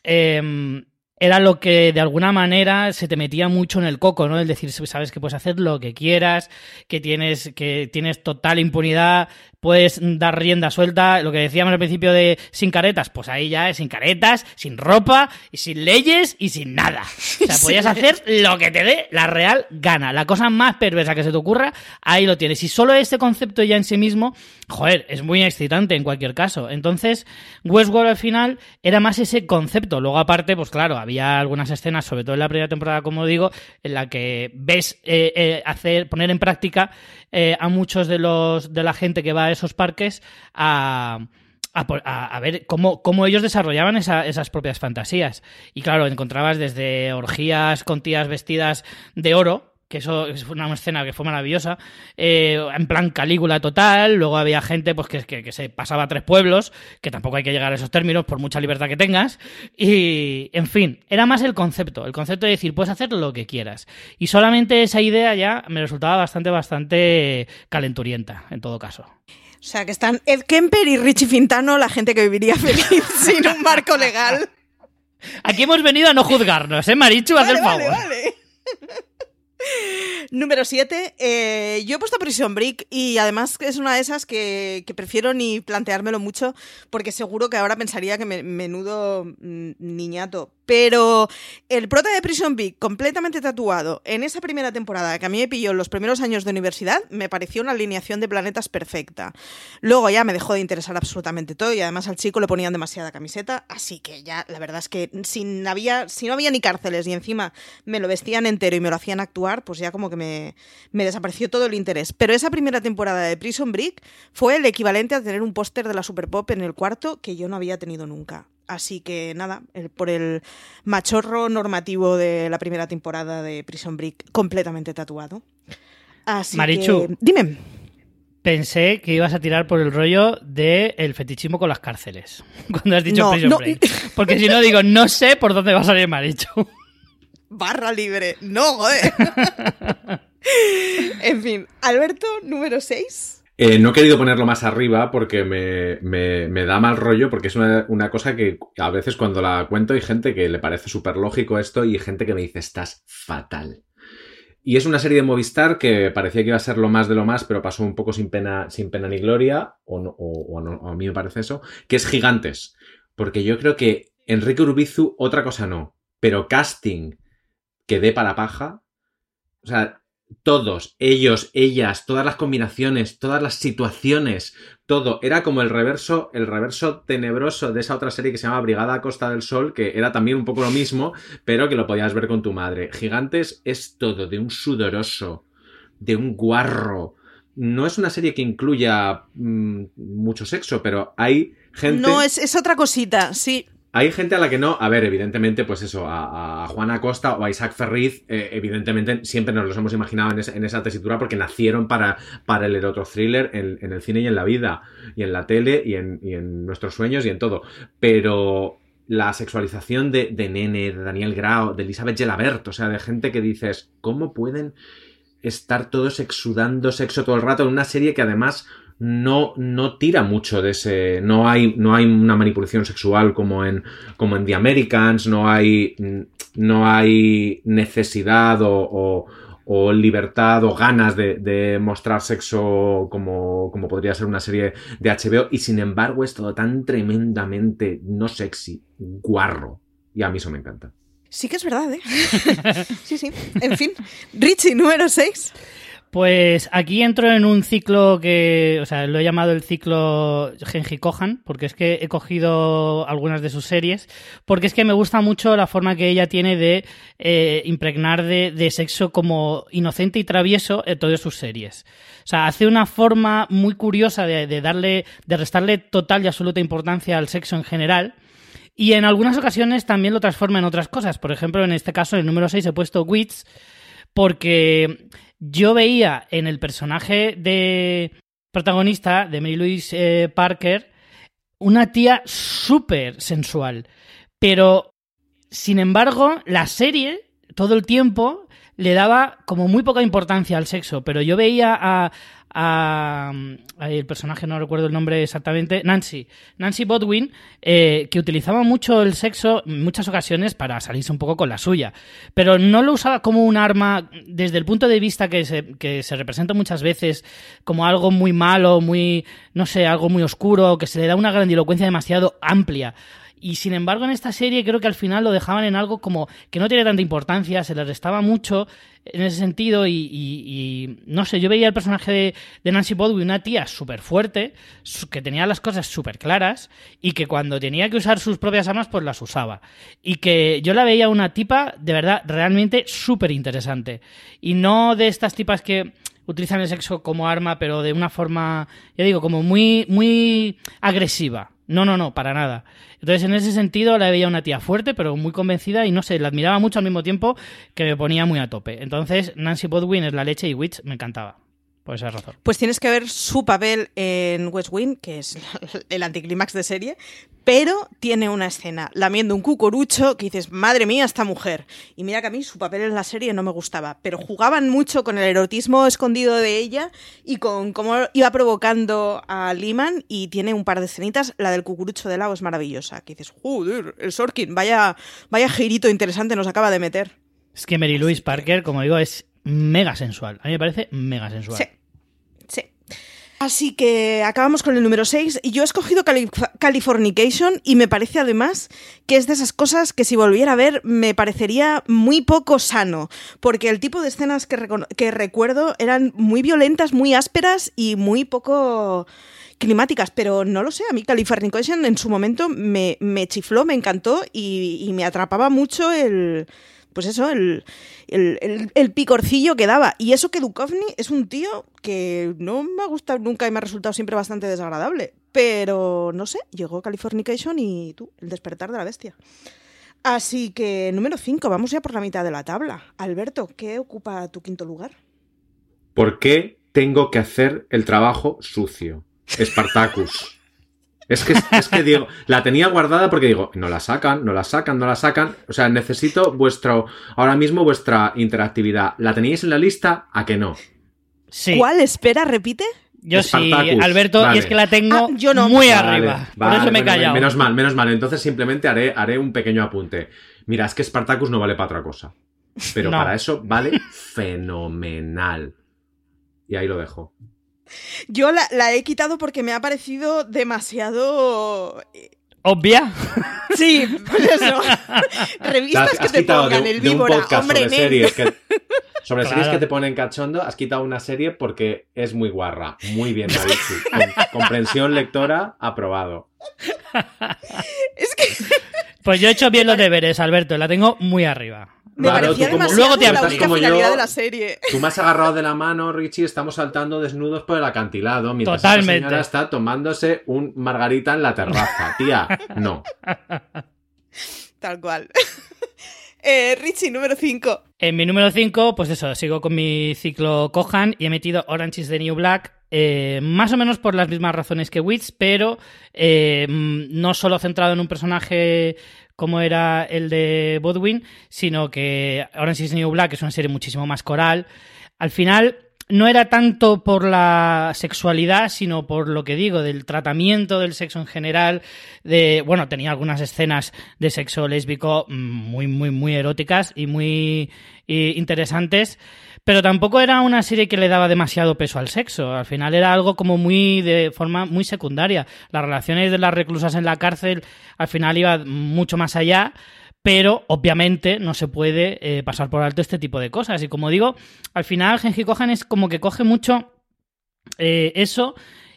Eh, era lo que de alguna manera se te metía mucho en el coco, ¿no? El decir, sabes que puedes hacer lo que quieras, que tienes, que tienes total impunidad, puedes dar rienda suelta, lo que decíamos al principio de sin caretas, pues ahí ya es sin caretas, sin ropa, y sin leyes y sin nada. O sea, podías hacer lo que te dé la real gana. La cosa más perversa que se te ocurra, ahí lo tienes. Y solo este concepto ya en sí mismo, joder, es muy excitante en cualquier caso. Entonces, Westworld al final era más ese concepto. Luego aparte, pues claro, había algunas escenas, sobre todo en la primera temporada, como digo, en la que ves eh, eh, hacer, poner en práctica eh, a muchos de los de la gente que va a esos parques a, a, ver cómo, cómo, ellos desarrollaban esa, esas propias fantasías. Y claro, encontrabas desde orgías con tías vestidas de oro, que eso fue una escena que fue maravillosa, eh, en plan Calígula total, luego había gente pues que, que, que, se pasaba a tres pueblos, que tampoco hay que llegar a esos términos por mucha libertad que tengas, y en fin, era más el concepto, el concepto de decir, puedes hacer lo que quieras, y solamente esa idea ya me resultaba bastante, bastante calenturienta, en todo caso. O sea, que están Ed Kemper y Richie Fintano, la gente que viviría feliz sin un marco legal. Aquí hemos venido a no juzgarnos, ¿eh, Marichu? Vale, hacer favor. Vale, vale. Número 7. Eh, yo he puesto Prison Break y además es una de esas que, prefiero ni planteármelo mucho porque seguro que ahora pensaría que me, menudo mm, niñato. Pero el prota de Prison Break completamente tatuado en esa primera temporada que a mí me pilló en los primeros años de universidad me pareció una alineación de planetas perfecta. Luego ya me dejó de interesar absolutamente todo y además al chico le ponían demasiada camiseta, así que ya la verdad es que sin había, si no había ni cárceles y encima me lo vestían entero y me lo hacían actuar, pues ya como que me, me desapareció todo el interés. Pero esa primera temporada de Prison Break fue el equivalente a tener un póster de la Super Pop en el cuarto que yo no había tenido nunca. Así que nada, por el machorro normativo de la primera temporada de Prison Break completamente tatuado. Así Marichu, que, dime. Pensé que ibas a tirar por el rollo del el fetichismo con las cárceles. Cuando has dicho No, Prison no. Break. Porque si no digo, no sé por dónde va a salir Marichu. Barra libre. No, joder. en fin, Alberto, número 6. Eh, no he querido ponerlo más arriba porque me, me- da mal rollo, porque es una, cosa que a veces cuando la cuento hay gente que le parece súper lógico esto y gente que me dice, estás fatal. Y es una serie de Movistar que parecía que iba a ser lo más de lo más, pero pasó un poco sin pena, sin pena ni gloria, o, o a mí me parece eso, que es Gigantes. Porque yo creo que Enrique Urbizu, otra cosa no, pero casting que dé para paja, o sea, todos, ellos, ellas, todas las combinaciones, todas las situaciones, todo. Era como el reverso, el reverso tenebroso de esa otra serie que se llama Brigada a Costa del Sol, que era también un poco lo mismo, pero que lo podías ver con tu madre. Gigantes es todo, de un sudoroso, de un guarro. No es una serie que incluya mm, mucho sexo, pero hay gente. No, es, es otra cosita, sí. Hay gente a la que no, a ver, evidentemente, pues eso, a, a Juana Costa o a Isaac Ferriz, eh, evidentemente siempre nos los hemos imaginado en, esa tesitura porque nacieron para, para el eroto thriller en, el cine y en la vida, y en la tele y en, y en nuestros sueños y en todo. Pero la sexualización de, de Nene, de Daniel Grau, de Elizabeth Gelabert, o sea, de gente que dices, ¿cómo pueden estar todos exudando sexo todo el rato en una serie que además no, no tira mucho de ese. No hay, no hay una manipulación sexual como en, como en The Americans, no hay, no hay necesidad o, o- libertad o ganas de, de mostrar sexo como, como podría ser una serie de HBO y sin embargo es todo tan tremendamente no sexy, guarro. Y a mí eso me encanta. Sí que es verdad, ¿eh? sí, sí. En fin, Richie, número 6. Pues aquí entro en un ciclo que, o sea, lo he llamado el ciclo Genji Kohan, porque es que he cogido algunas de sus series, porque es que me gusta mucho la forma que ella tiene de eh, impregnar de, sexo como inocente y travieso en todas sus series. O sea, hace una forma muy curiosa de, de darle, de restarle total y absoluta importancia al sexo en general. Y en algunas ocasiones también lo transforma en otras cosas. Por ejemplo, en este caso, en el número 6 he puesto Wits, porque yo veía en el personaje de protagonista de Mary Louise eh, Parker una tía súper sensual, pero sin embargo la serie todo el tiempo le daba como muy poca importancia al sexo, pero yo veía a, a- el personaje no recuerdo el nombre exactamente, Nancy, Nancy Bodwin, eh, que utilizaba mucho el sexo en muchas ocasiones para salirse un poco con la suya, pero no lo usaba como un arma desde el punto de vista que se, que se representa muchas veces como algo muy malo, muy, no sé, algo muy oscuro, que se le da una grandilocuencia demasiado amplia. Y sin embargo, en esta serie creo que al final lo dejaban en algo como que no tiene tanta importancia, se le restaba mucho en ese sentido. Y, y- y, no sé, yo veía el personaje de, Nancy Bodwin, una tía súper fuerte, que tenía las cosas súper claras y que cuando tenía que usar sus propias armas, pues las usaba. Y que yo la veía una tipa de verdad realmente súper interesante. Y no de estas tipas que utilizan el sexo como arma, pero de una forma, ya digo, como muy, muy agresiva. No, no, no, para nada. Entonces, en ese sentido, la veía una tía fuerte, pero muy convencida y no sé, la admiraba mucho al mismo tiempo que me ponía muy a tope. Entonces, Nancy Bodwin es la leche y Witch me encantaba. Por esa razón. Pues tienes que ver su papel en West Wing, que es el anticlímax de serie, pero tiene una escena lamiendo un cucurucho que dices, madre mía, esta mujer. Y mira que a mí su papel en la serie no me gustaba, pero jugaban mucho con el erotismo escondido de ella y con cómo iba provocando a Lehman y tiene un par de escenitas, la del cucurucho de lado es maravillosa, que dices, joder, el Sorkin, vaya, vaya girito interesante nos acaba de meter. Es que Mary Louise Parker, como digo, es mega sensual. A mí me parece mega sensual. Sí. Sí. Así que acabamos con el número 6 y yo he escogido Cali Californication y me parece además que es de esas cosas que si volviera a ver me parecería muy poco sano, porque el tipo de escenas que, que recuerdo eran muy violentas, muy ásperas y muy poco climáticas, pero no lo sé, a mí Californication en su momento me, me chifló, me encantó y, y me atrapaba mucho el pues eso, el, el, el, picorcillo que daba. Y eso que Duchovny es un tío que no me ha gustado nunca y me ha resultado siempre bastante desagradable. Pero no sé, llegó Californication y tú, el despertar de la bestia. Así que número 5, vamos ya por la mitad de la tabla. Alberto, ¿qué ocupa tu quinto lugar? ¿Por qué tengo que hacer el trabajo sucio? Spartacus. Es que, es que digo, la tenía guardada porque digo, no la sacan, no la sacan, no la sacan. O sea, necesito vuestro, ahora mismo vuestra interactividad. ¿La teníais en la lista? ¿A que no? Sí. ¿Cuál? Espera, repite. Yo sí, Alberto, vale. y es que la tengo ah, yo no. muy vale, arriba. Vale, por eso me he callado. Menos mal, menos mal. Entonces simplemente haré, haré un pequeño apunte. Mira, es que Spartacus no vale para otra cosa. Pero no. para eso vale fenomenal. Y ahí lo dejo. Yo la, la, he quitado porque me ha parecido demasiado. eh, ¿Obvia? Sí, pues eso. Revistas que te pongan de, el víbora, de hombre, sobre series que, sobre claro. series que te ponen cachondo, has quitado una serie porque es muy guarra. Muy bien, David. Con, comprensión lectora, aprobado. es que. Pues yo he hecho bien los deberes, Alberto. La tengo muy arriba. Me claro, parecía como, luego te la única como finalidad yo, de la serie. Tú me has agarrado de la mano, Richie, estamos saltando desnudos por el acantilado mientras Totalmente. esta señora está tomándose un margarita en la terraza. Tía, no. Tal cual. Eh, Richie, número 5. En mi número 5, pues eso, sigo con mi ciclo Kohan y he metido Orange is the New Black, eh, más o menos por las mismas razones que Wits, pero eh, no solo centrado en un personaje como era el de Bodwin, sino que Orange is New Black es una serie muchísimo más coral. Al final, no era tanto por la sexualidad, sino por lo que digo, del tratamiento del sexo en general. De, bueno, tenía algunas escenas de sexo lésbico muy, muy, muy eróticas y muy interesantes. Pero tampoco era una serie que le daba demasiado peso al sexo. Al final era algo como muy de forma muy secundaria. Las relaciones de las reclusas en la cárcel al final iba mucho más allá pero obviamente no se puede eh, pasar por alto este tipo de cosas. Y como digo, al final Genji Kohan es como que coge mucho eh, eso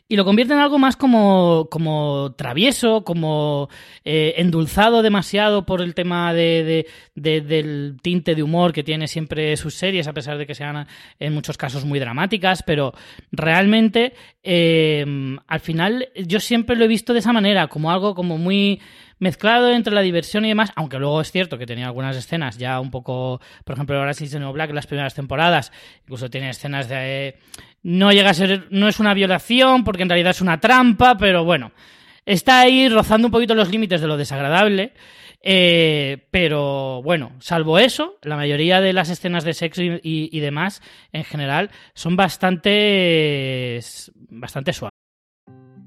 y lo convierte en algo más como, como travieso, como eh, endulzado demasiado por el tema de, de, de, del tinte de humor que tiene siempre sus series, a pesar de que sean en muchos casos muy dramáticas, pero realmente eh, al final yo siempre lo he visto de esa manera, como algo como muy mezclado entre la diversión y demás, aunque luego es cierto que tenía algunas escenas ya un poco, por ejemplo, ahora sí No Black en las primeras temporadas, incluso tiene escenas de... No llega a ser, no es una violación porque en realidad es una trampa, pero bueno, está ahí rozando un poquito los límites de lo desagradable. Eh, pero bueno, salvo eso, la mayoría de las escenas de sexo y, y, y demás, en general, son bastante, bastante suaves.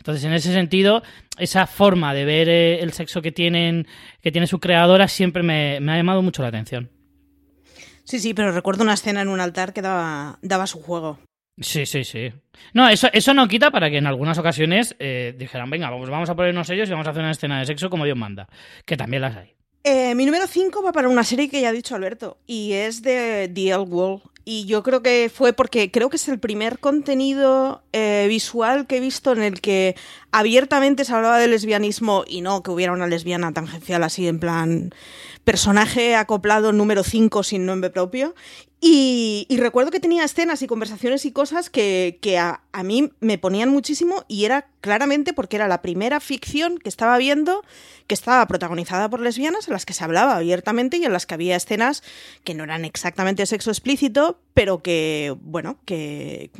Entonces, en ese sentido, esa forma de ver eh, el sexo que tienen que tiene su creadora siempre me, me, ha llamado mucho la atención. Sí, sí, pero recuerdo una escena en un altar que daba, daba su juego. Sí, sí, sí. No, eso, eso no quita para que en algunas ocasiones eh, dijeran, venga, vamos, vamos a ponernos ellos y vamos a hacer una escena de sexo como Dios manda. Que también las hay. Eh, mi número 5 va para una serie que ya ha dicho Alberto y es de The L Wall Y yo creo que fue porque creo que es el primer contenido eh, visual que he visto en el que abiertamente se hablaba de lesbianismo y no que hubiera una lesbiana tangencial así en plan personaje acoplado número 5 sin nombre propio. Y, recuerdo que tenía escenas y conversaciones y cosas que, a, a, mí me ponían muchísimo y era claramente porque era la primera ficción que estaba viendo que estaba protagonizada por lesbianas en las que se hablaba abiertamente y en las que había escenas que no eran exactamente sexo explícito, pero que, bueno, que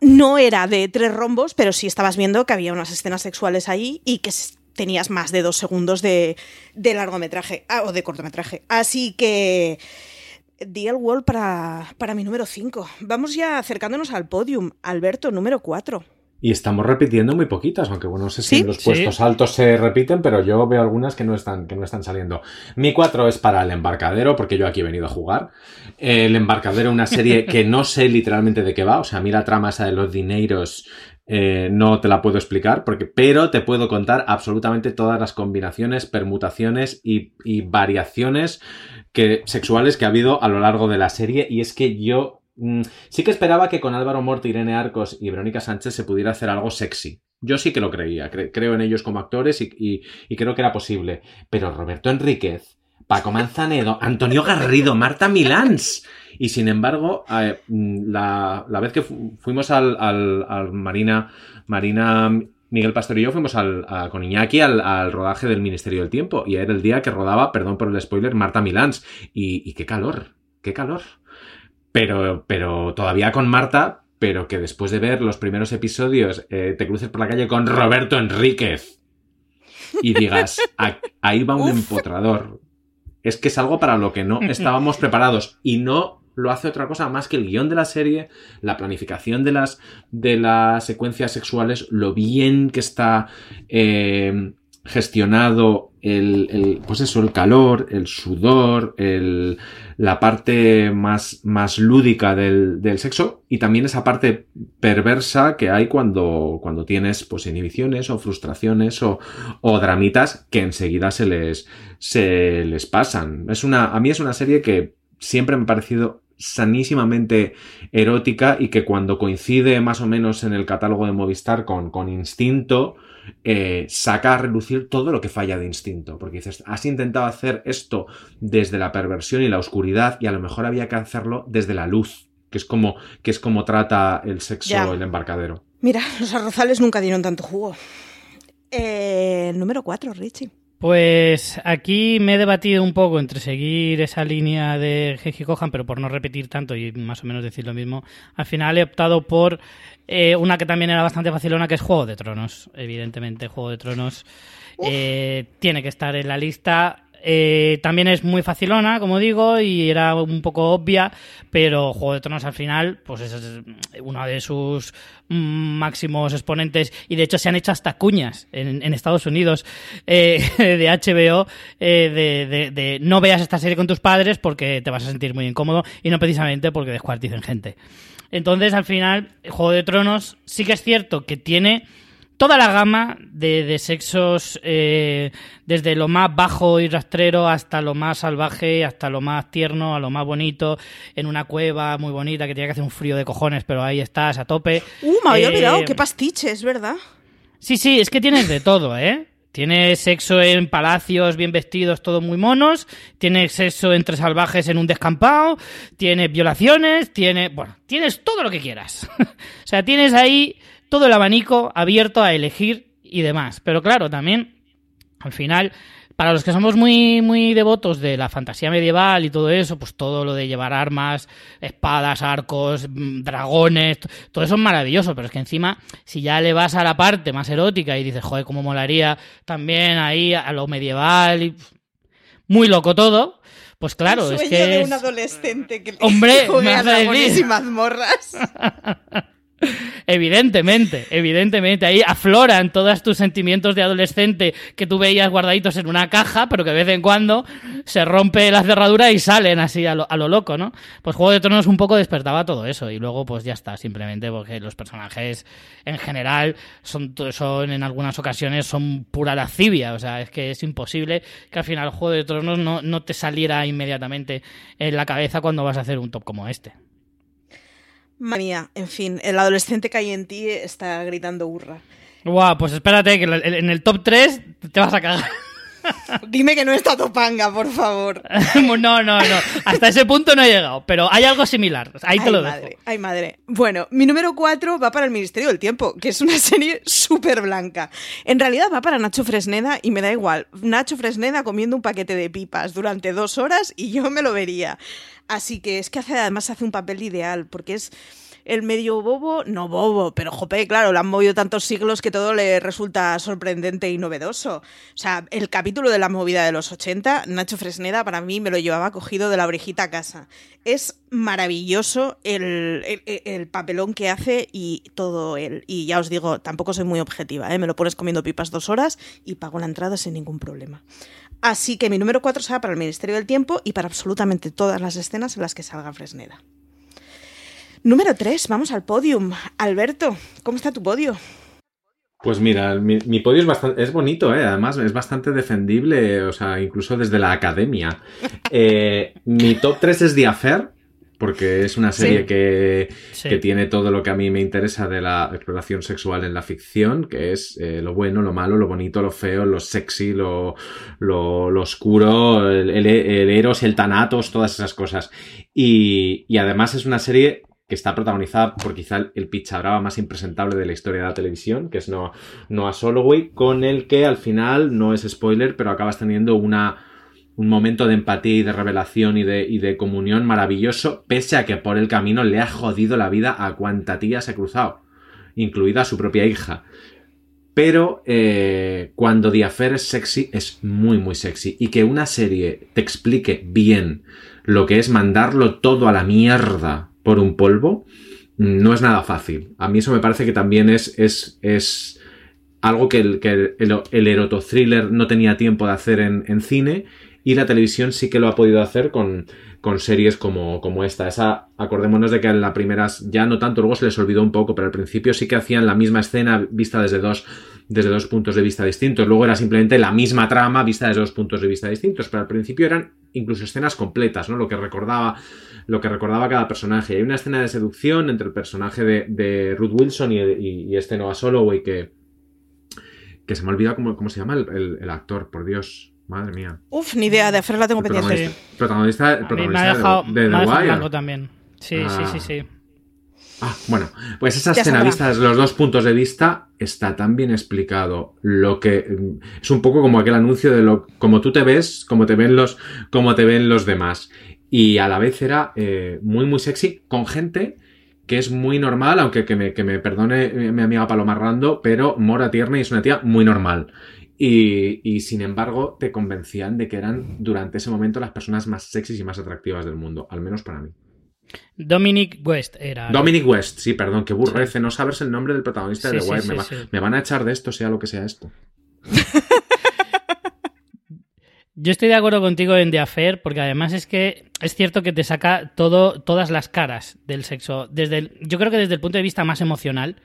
no era de tres rombos, pero sí estabas viendo que había unas escenas sexuales ahí y que tenías más de dos segundos de, de largometraje ah, o de cortometraje. Así que... Di el Wall para, para mi número 5. Vamos ya acercándonos al podium. Alberto, número 4. Y estamos repitiendo muy poquitas, aunque bueno, no sé si en los puestos altos se repiten, pero yo veo algunas que no están, que no están saliendo. Mi 4 es para El Embarcadero, porque yo aquí he venido a jugar. El Embarcadero, una serie que no sé literalmente de qué va. O sea, a mí la trama esa de los dineros eh, no te la puedo explicar, porque, pero te puedo contar absolutamente todas las combinaciones, permutaciones y, y variaciones que, sexuales que ha habido a lo largo de la serie. Y es que yo mm, sí que esperaba que con Álvaro Morte, Irene Arcos y Verónica Sánchez se pudiera hacer algo sexy. Yo sí que lo creía, creo en ellos como actores y, y creo que era posible. Pero Roberto Enríquez, Paco Manzanedo, Antonio Garrido, Marta Milans. Y sin embargo, eh, mm, la, la, vez que fuimos al, al, Marina, Marina Miguel Pastor y yo fuimos al, con Iñaki al, rodaje del Ministerio del Tiempo. Y era el día que rodaba, perdón por el spoiler, Marta Milans. Y, qué calor, qué calor. Pero, pero todavía con Marta, pero que después de ver los primeros episodios eh, te cruces por la calle con Roberto Enríquez y digas, ahí va un empotrador. Es que es algo para lo que no estábamos preparados y no lo hace otra cosa más que el guion de la serie, la planificación de las, de las secuencias sexuales, lo bien que está eh, gestionado el, pues eso, el calor, el sudor, el, la parte más, más lúdica del, del, sexo y también esa parte perversa que hay cuando, cuando tienes pues inhibiciones o frustraciones o, o dramitas que enseguida se les, se les pasan. Es una, a mí es una serie que siempre me ha parecido sanísimamente erótica y que cuando coincide más o menos en el catálogo de Movistar con, con Instinto, eh, saca a relucir todo lo que falla de instinto. Porque dices, has intentado hacer esto desde la perversión y la oscuridad y a lo mejor había que hacerlo desde la luz, que es como, que es como trata el sexo el embarcadero. Mira, los arrozales nunca dieron tanto jugo. Eh, número 4, Richie. Pues aquí me he debatido un poco entre seguir esa línea de Genji Kohan, pero por no repetir tanto y más o menos decir lo mismo, al final he optado por eh, una que también era bastante facilona, que es Juego de Tronos. Evidentemente, Juego de Tronos eh, tiene que estar en la lista. Eh, también es muy facilona, como digo, y era un poco obvia, pero Juego de Tronos al final, pues es uno de sus máximos exponentes, y de hecho se han hecho hasta cuñas en, Estados Unidos eh, de HBO eh, de, no veas esta serie con tus padres porque te vas a sentir muy incómodo y no precisamente porque descuarticen gente. Entonces, al final, Juego de Tronos sí que es cierto que tiene toda la gama de, sexos, eh, desde lo más bajo y rastrero hasta lo más salvaje, hasta lo más tierno, a lo más bonito, en una cueva muy bonita que tiene que hacer un frío de cojones, pero ahí estás a tope. Uh, me había olvidado, eh, qué pastiche, es verdad. Sí, sí, es que tienes de todo, ¿eh? Tienes sexo en palacios bien vestidos, todos muy monos. Tienes sexo entre salvajes en un descampado. Tienes violaciones. Tienes. Bueno, tienes todo lo que quieras. o sea, tienes ahí todo el abanico abierto a elegir y demás. Pero claro, también, al final, para los que somos muy, muy devotos de la fantasía medieval y todo eso, pues todo lo de llevar armas, espadas, arcos, mm, dragones, todo eso es maravilloso, pero es que encima, si ya le vas a la parte más erótica y dices, joder, cómo molaría también ahí a lo medieval y muy loco todo, pues claro, es que. de un adolescente que Hombre, juega dragones y mazmorras. Evidentemente, evidentemente. Ahí afloran todos tus sentimientos de adolescente que tú veías guardaditos en una caja, pero que de vez en cuando se rompe la cerradura y salen así a lo, a lo loco, ¿no? Pues Juego de Tronos un poco despertaba todo eso y luego pues ya está, simplemente porque los personajes en general son, en algunas ocasiones son pura lascivia, o sea, es que es imposible que al final Juego de Tronos no, no te saliera inmediatamente en la cabeza cuando vas a hacer un top como este. Manía, en fin, el adolescente que hay en ti está gritando hurra. Guau, pues espérate que en el top 3 te vas a cagar. Dime que no está Topanga, por favor. no, no, no. Hasta ese punto no he llegado, pero hay algo similar. Ahí te ay, lo madre, dejo. Ay, madre. Bueno, mi número 4 va para el Ministerio del Tiempo, que es una serie súper blanca. En realidad va para Nacho Fresneda y me da igual. Nacho Fresneda comiendo un paquete de pipas durante dos horas y yo me lo vería. Así que es que hace, además hace un papel ideal, porque es el medio bobo, no bobo, pero jope, claro, lo han movido tantos siglos que todo le resulta sorprendente y novedoso. O sea, el capítulo de la movida de los 80, Nacho Fresneda para mí me lo llevaba cogido de la orejita a casa. Es maravilloso el, el, el papelón que hace y todo él. Y ya os digo, tampoco soy muy objetiva, ¿eh? me lo pones comiendo pipas dos horas y pago la entrada sin ningún problema. Así que mi número 4 será para el Ministerio del Tiempo y para absolutamente todas las escenas en las que salga Fresneda. Número 3, vamos al podium. Alberto, ¿cómo está tu podio? Pues mira, mi, mi podio es, bastante, es bonito, ¿eh? además es bastante defendible, o sea, incluso desde la academia. Eh, mi top 3 es The Affair, porque es una serie sí. Que, sí. que, tiene todo lo que a mí me interesa de la exploración sexual en la ficción, que es eh, lo bueno, lo malo, lo bonito, lo feo, lo sexy, lo, lo, lo oscuro, el, el, el, eros, el tanatos, todas esas cosas. Y, y además es una serie que está protagonizada por quizá el pichabrava más impresentable de la historia de la televisión, que es Noah, Noah Soloway, con el que al final, no es spoiler, pero acabas teniendo una, un momento de empatía y de revelación y de, y de comunión maravilloso, pese a que por el camino le ha jodido la vida a cuanta tía se ha cruzado, incluida a su propia hija. Pero eh, cuando Affair es sexy, es muy, muy sexy. Y que una serie te explique bien lo que es mandarlo todo a la mierda por un polvo, no es nada fácil. A mí eso me parece que también es, es, es algo que el, que el, el erotothriller no tenía tiempo de hacer en, en, cine y la televisión sí que lo ha podido hacer con, con series como, como, esta. Esa, acordémonos de que en la primera ya no tanto, luego se les olvidó un poco, pero al principio sí que hacían la misma escena vista desde dos, desde dos puntos de vista distintos. Luego era simplemente la misma trama vista desde dos puntos de vista distintos, pero al principio eran incluso escenas completas, ¿no? Lo que recordaba lo que recordaba cada personaje. Hay una escena de seducción entre el personaje de, de Ruth Wilson y, y, y, este Noah Soloway que, que se me ha olvidado cómo, cómo se llama el, el, el, actor, por Dios. Madre mía. Uf, ni idea, de Fer la tengo pendiente. Protagonista, el protagonista me ha dejado, de, de me The Wire. también. Sí, Ah. sí, sí, sí. Ah, bueno, pues esa escena vista desde los dos puntos de vista está tan bien explicado. Lo que mm, es un poco como aquel anuncio de lo como tú te ves, como te ven los, como te ven los demás. Y a la vez era eh, muy muy sexy con gente que es muy normal, aunque que me, que me perdone eh, mi amiga Paloma Rando, pero Mora Tierney es una tía muy normal. Y, y, sin embargo te convencían de que eran durante ese momento las personas más sexys y más atractivas del mundo, al menos para mí. Dominic West era. Dominic West, sí, perdón, que burrece no saberse el nombre del protagonista Sí, de The Wire. sí, me, va- sí. me van a echar de esto, sea lo que sea esto. Yo estoy de acuerdo contigo en The Affair, porque además es que es cierto que te saca todo, todas las caras del sexo. Desde el- yo creo que desde el punto de vista más emocional,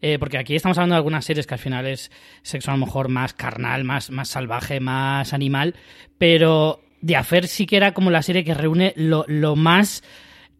eh, porque aquí estamos hablando de algunas series que al final es sexo a lo mejor más carnal, más, más salvaje, más animal, pero The Affair sí que era como la serie que reúne lo, lo más,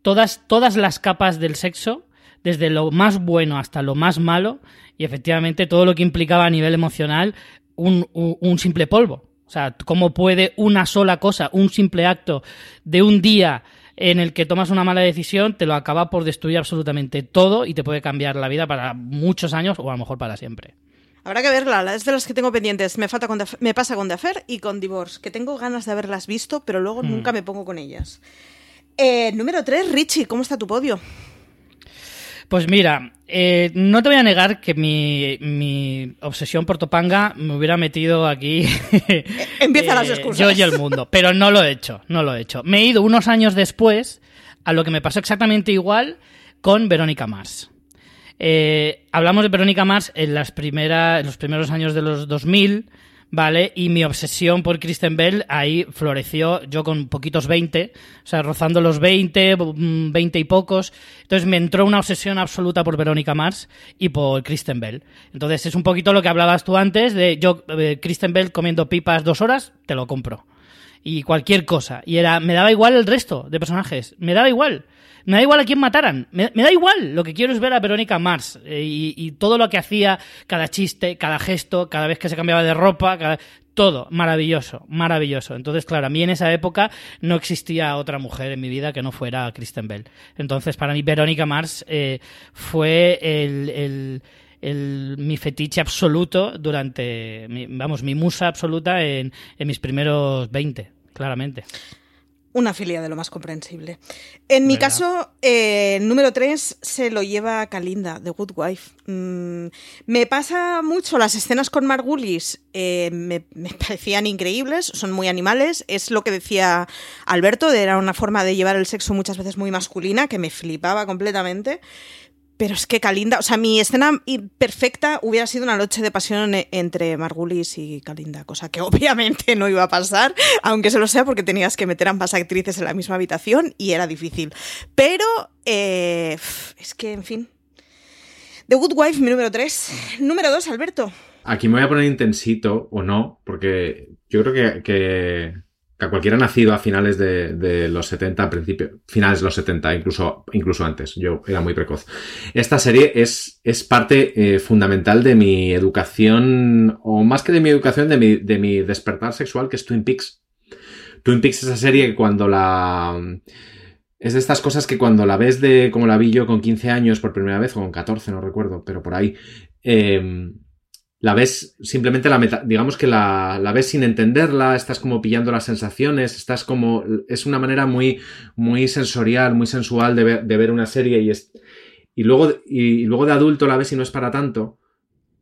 todas, todas las capas del sexo, desde lo más bueno hasta lo más malo, y efectivamente todo lo que implicaba a nivel emocional un, un, un simple polvo. O sea, cómo puede una sola cosa, un simple acto de un día en el que tomas una mala decisión, te lo acaba por destruir absolutamente todo y te puede cambiar la vida para muchos años o a lo mejor para siempre. Habrá que verla, es de las que tengo pendientes. Me, falta con The me pasa con The Affair y con Divorce, que tengo ganas de haberlas visto, pero luego Hmm. nunca me pongo con ellas. Eh, número 3, Richie, ¿cómo está tu podio? Pues mira, eh, no te voy a negar que mi, mi obsesión por Topanga me hubiera metido aquí. Empiezan las eh, excusas. Yo y el mundo, pero no lo he hecho, no lo he hecho. Me he ido unos años después a lo que me pasó exactamente igual con Verónica Mars. Eh, hablamos de Verónica Mars en, las primeras, en los primeros años de los 2000, ¿vale? Y mi obsesión por Kristen Bell ahí floreció yo con poquitos 20, o sea, rozando los 20, mm, 20 y pocos. Entonces me entró una obsesión absoluta por Verónica Mars y por Kristen Bell. Entonces es un poquito lo que hablabas tú antes de yo, eh, Kristen Bell comiendo pipas dos horas, te lo compro. y cualquier cosa. Y era, me daba igual el resto de personajes, me daba igual. Me da igual a quién mataran, me, da igual. Lo que quiero es ver a Verónica Mars eh, y, todo lo que hacía, cada chiste, cada gesto, cada vez que se cambiaba de ropa, todo maravilloso, maravilloso. Entonces, claro, a mí en esa época no existía otra mujer en mi vida que no fuera Kristen Bell. Entonces, para mí, Verónica Mars eh, fue el, mi fetiche absoluto durante, vamos, mi musa absoluta en, en mis primeros 20, claramente. Una filia de lo más comprensible. En mi caso, eh, el número 3 se lo lleva Kalinda, The Good Wife. Mm, me pasa mucho, las escenas con Margulis eh, me, me, parecían increíbles, son muy animales. Es lo que decía Alberto, era una forma de llevar el sexo muchas veces muy masculina, que me flipaba completamente. Pero es que Kalinda, o sea, mi escena perfecta hubiera sido una noche de pasión e, entre Margulis y Kalinda, cosa que obviamente no iba a pasar, aunque se lo sea porque tenías que meter ambas actrices en la misma habitación y era difícil. Pero eh, es que, en fin. The Good Wife, mi número 3. Número 2, Alberto. Aquí me voy a poner intensito o no, porque yo creo que a cualquiera nacido a finales de, los 70, principio, finales de los 70, incluso, incluso antes. Yo era muy precoz. Esta serie es, es parte eh, fundamental de mi educación, o más que de mi educación, de mi, de mi despertar sexual, que es Twin Peaks. Twin Peaks es esa serie que cuando la... Es de estas cosas que cuando la ves de como la vi yo con 15 años por primera vez, o con 14, no recuerdo, pero por ahí, eh, la ves simplemente la meta, digamos que la, la, ves sin entenderla, estás como pillando las sensaciones, estás como, es una manera muy, muy sensorial, muy sensual de ver, de ver una serie y, es, y, luego, y, luego de adulto la ves y no es para tanto,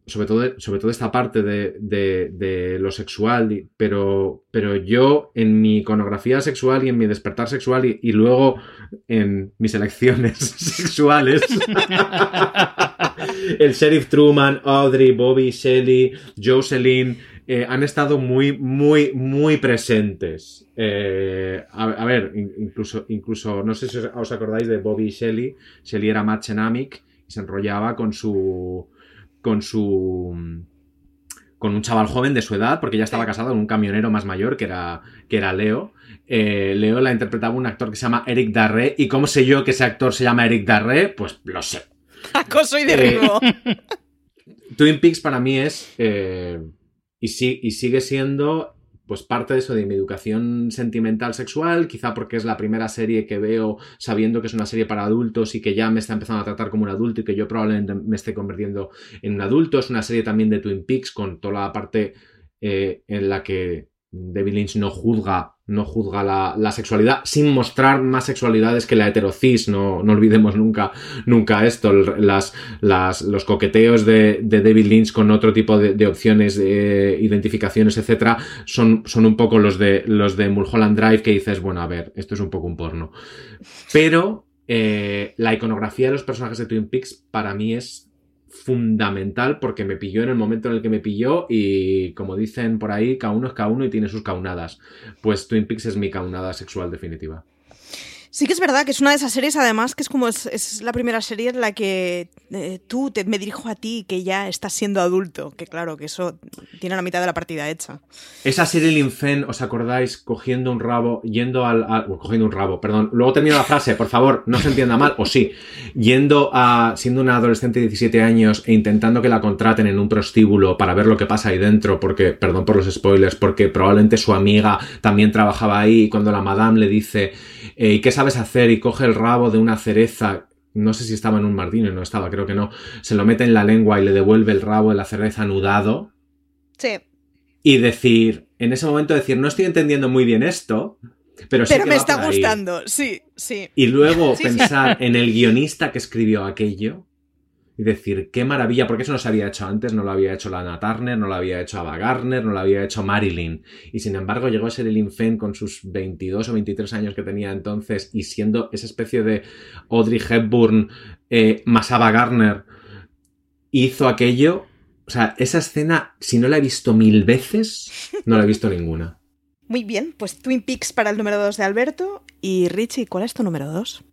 sobre todo, sobre todo esta parte de, de, lo sexual, pero, pero yo en mi iconografía sexual y en mi despertar sexual y, luego en mis elecciones sexuales. el sheriff Truman, Audrey, Bobby, Shelley, Jocelyn, eh, han estado muy, muy, muy presentes. Eh, a, ver, incluso, incluso, no sé si os acordáis de Bobby y Shelley. Shelley era machenamic y se enrollaba con su. Con su. con un chaval joven de su edad, porque ya estaba casado con un camionero más mayor que era, que era Leo. Eh, Leo la interpretaba un actor que se llama Eric Darré. ¿Y cómo sé yo que ese actor se llama Eric Darré? Pues lo sé. Acoso y derribo. Eh, Twin Peaks para mí es. Eh, y, y sigue siendo pues parte de eso de mi educación sentimental sexual, quizá porque es la primera serie que veo sabiendo que es una serie para adultos y que ya me está empezando a tratar como un adulto y que yo probablemente me esté convirtiendo en un adulto. Es una serie también de Twin Peaks con toda la parte eh, en la que David Lynch no juzga, no juzga la, sexualidad sin mostrar más sexualidades que la heterocis. No, no olvidemos nunca, nunca esto. Las, las, los coqueteos de, David Lynch con otro tipo de, opciones, de identificaciones, etcétera, son, son un poco los de, los de Mulholland Drive que dices, bueno, a ver, esto es un poco un porno. Pero eh, la iconografía de los personajes de Twin Peaks para mí es fundamental porque me pilló en el momento en el que me pilló y como dicen por ahí, cada uno es cada uno y tiene sus caunadas. Pues Twin Peaks es mi caunada sexual definitiva. Sí que es verdad que es una de esas series, además, que es como es, la primera serie en la que eh, tú te, me dirijo a ti que ya estás siendo adulto, que claro, que eso tiene la mitad de la partida hecha. Esa serie Linfen, ¿os acordáis? Cogiendo un rabo, yendo al... cogiendo un rabo, perdón. Luego termino la frase, por favor, no se entienda mal, o sí. Yendo a... siendo una adolescente de 17 años e intentando que la contraten en un prostíbulo para ver lo que pasa ahí dentro, porque, perdón por los spoilers, porque probablemente su amiga también trabajaba ahí y cuando la madame le dice, eh, ¿y qué sabes hacer? Y coge el rabo de una cereza no sé si estaba en un martini, no estaba, creo que no, se lo mete en la lengua y le devuelve el rabo de la cereza anudado. Sí. Y decir, en ese momento decir, no estoy entendiendo muy bien esto, pero, sí pero me está gustando, sí, sí. Y luego pensar en el guionista que escribió aquello y decir, qué maravilla, porque eso no se había hecho antes, no lo había hecho Lana Turner, no lo había hecho Ava Gardner, no lo había hecho Marilyn. Y sin embargo llegó a ser el Fenn con sus 22 o 23 años que tenía entonces y siendo esa especie de Audrey Hepburn eh, más Ava Gardner, hizo aquello. O sea, esa escena, si no la he visto mil veces, no la he visto ninguna. Muy bien, pues Twin Peaks para el número 2 de Alberto. Y Richie, ¿cuál es tu número 2?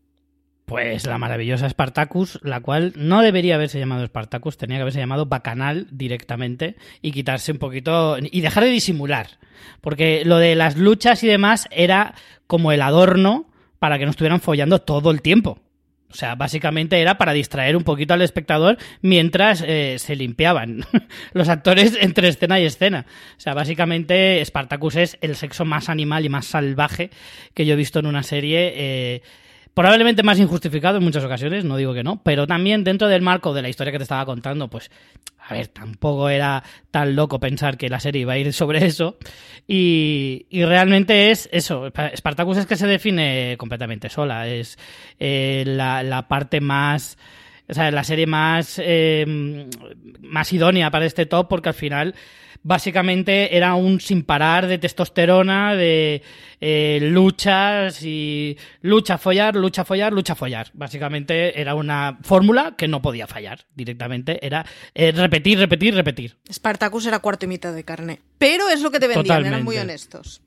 Pues la maravillosa Spartacus, la cual no debería haberse llamado Spartacus, tenía que haberse llamado Bacanal directamente y quitarse un poquito y dejar de disimular. Porque lo de las luchas y demás era como el adorno para que no estuvieran follando todo el tiempo. O sea, básicamente era para distraer un poquito al espectador mientras eh, se limpiaban los actores entre escena y escena. O sea, básicamente Spartacus es el sexo más animal y más salvaje que yo he visto en una serie. Eh, probablemente más injustificado en muchas ocasiones, no digo que no, pero también dentro del marco de la historia que te estaba contando, pues, a ver, tampoco era tan loco pensar que la serie iba a ir sobre eso. Y, realmente es eso, Spartacus es que se define completamente sola, es eh, la, parte más... O sea, la serie más, eh, más idónea para este top porque al final básicamente era un sin parar de testosterona, de eh, luchas y lucha, follar, lucha, follar, lucha, follar. Básicamente era una fórmula que no podía fallar directamente. Era eh, repetir, repetir, repetir. Spartacus era cuarto y mitad de carne. Pero es lo que te vendían, eran muy honestos.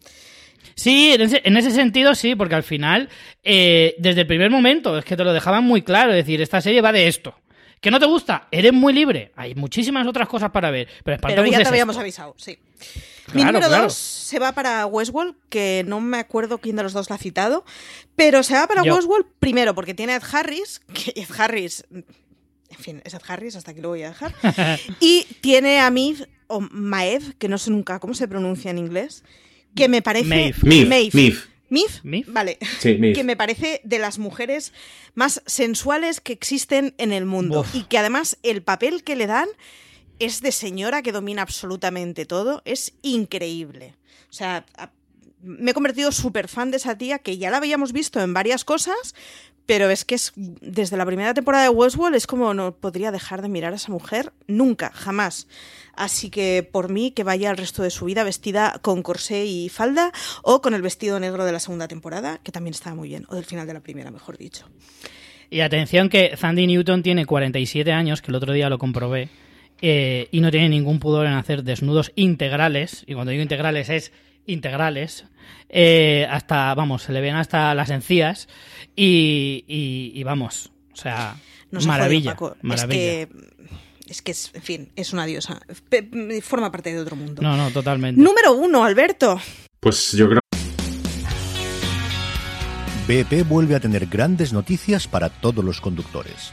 Sí, en ese, sentido sí, porque al final, eh, desde el primer momento, es que te lo dejaban muy claro, es decir, esta serie va de esto. ¿Que no te gusta? Eres muy libre. Hay muchísimas otras cosas para ver. Pero, pero ya te habíamos avisado, sí. Mi número dos se va para Westworld, que no me acuerdo quién de los dos la ha citado, pero se va para Westworld primero porque tiene a Ed Harris, que Ed Harris, en fin, es Ed Harris, hasta aquí lo voy a dejar, y tiene a Miv, o Maev, que no sé nunca cómo se pronuncia en inglés, que me parece... Maeve. Mif, vale, que me parece de las mujeres más sensuales que existen en el mundo y que además el papel que le dan es de señora que domina absolutamente todo, es increíble. O sea, me he convertido súper fan de esa tía que ya la habíamos visto en varias cosas, pero es que es desde la primera temporada de Westworld es como no podría dejar de mirar a esa mujer nunca, jamás. Así que por mí que vaya el resto de su vida vestida con corsé y falda o con el vestido negro de la segunda temporada, que también estaba muy bien, o del final de la primera, mejor dicho. Y atención que Sandy Newton tiene 47 años, que el otro día lo comprobé, eh, y no tiene ningún pudor en hacer desnudos integrales, y cuando digo integrales es integrales, eh, hasta, vamos, se le ven hasta las encías, y, vamos, o sea, maravilla, maravilla es que, es, en fin, es una diosa. Forma parte de otro mundo. No, no, totalmente. Número uno, Alberto. Pues yo creo. BP vuelve a tener grandes noticias para todos los conductores.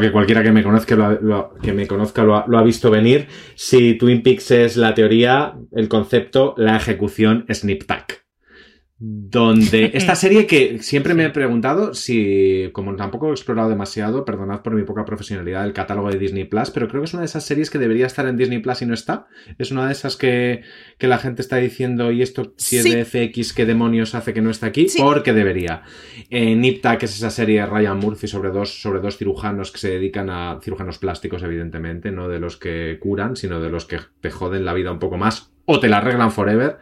Que cualquiera que me conozca lo, que me conozca lo ha, visto venir. Si Twin Peaks es la teoría, el concepto, la ejecución es Nip donde esta serie que siempre me he preguntado si, como tampoco he explorado demasiado, perdonad por mi poca profesionalidad, el catálogo de Disney Plus, pero creo que es una de esas series que debería estar en Disney Plus y no está. Es una de esas que, la gente está diciendo, y esto si es de FX, ¿qué demonios hace que no está aquí? Porque debería. Eh, que es esa serie de Ryan Murphy sobre dos, sobre dos cirujanos que se dedican a cirujanos plásticos, evidentemente, no de los que curan, sino de los que te joden la vida un poco más o te la arreglan forever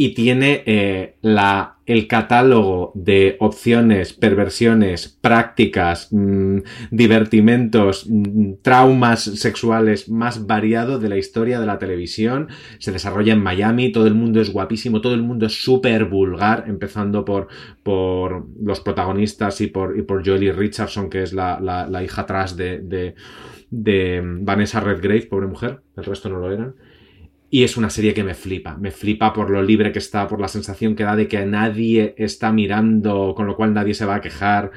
y tiene eh, la el catálogo de opciones, perversiones, prácticas, mm, divertimentos, mm, traumas sexuales más variado de la historia de la televisión. Se desarrolla en Miami, todo el mundo es guapísimo, todo el mundo es súper vulgar, empezando por, por los protagonistas y por, y por Joely Richardson, que es la, la, hija atrás de, de Vanessa Redgrave, pobre mujer, el resto no lo eran. Y es una serie que me flipa, me flipa por lo libre que está, por la sensación que da de que nadie está mirando, con lo cual nadie se va a quejar.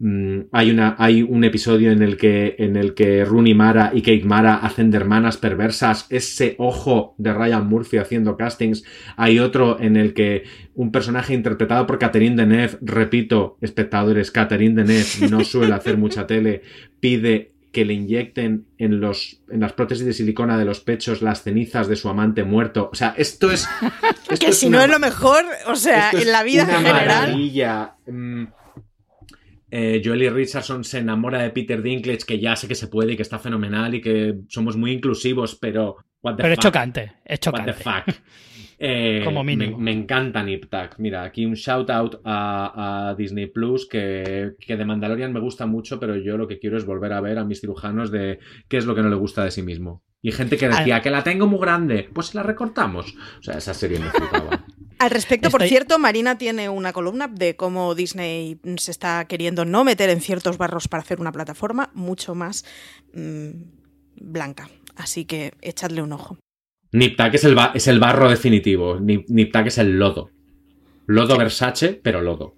Mm, hay, una, hay un episodio en el que, en el que Rooney Mara y Kate Mara hacen de hermanas perversas, ese ojo de Ryan Murphy haciendo castings. Hay otro en el que un personaje interpretado por Catherine Deneuve, repito, espectadores, Catherine Deneuve no suele hacer mucha tele, pide que le inyecten en, los, en las prótesis de silicona de los pechos las cenizas de su amante muerto. O sea, esto es... que si no es lo mejor, o sea, en la vida una general... Maravilla. Mm, eh, Joely Richardson se enamora de Peter Dinklage, que ya sé que se puede y que está fenomenal y que somos muy inclusivos, pero... pero es chocante, es chocante. Eh, Como mínimo. Me, encanta Nip Mira, aquí un shout out a, Disney Plus que, de Mandalorian me gusta mucho, pero yo lo que quiero es volver a ver a mis cirujanos de qué es lo que no le gusta de sí mismo. Y gente que decía que la tengo muy grande, pues la recortamos. O sea, esa serie me flipaba. Al respecto, por cierto, Marina tiene una columna de cómo Disney se está queriendo no meter en ciertos barros para hacer una plataforma mucho más mm, blanca. Así que echadle un ojo. Niptak es el, es el barro definitivo. Niptak es el lodo. Lodo Versace, pero lodo.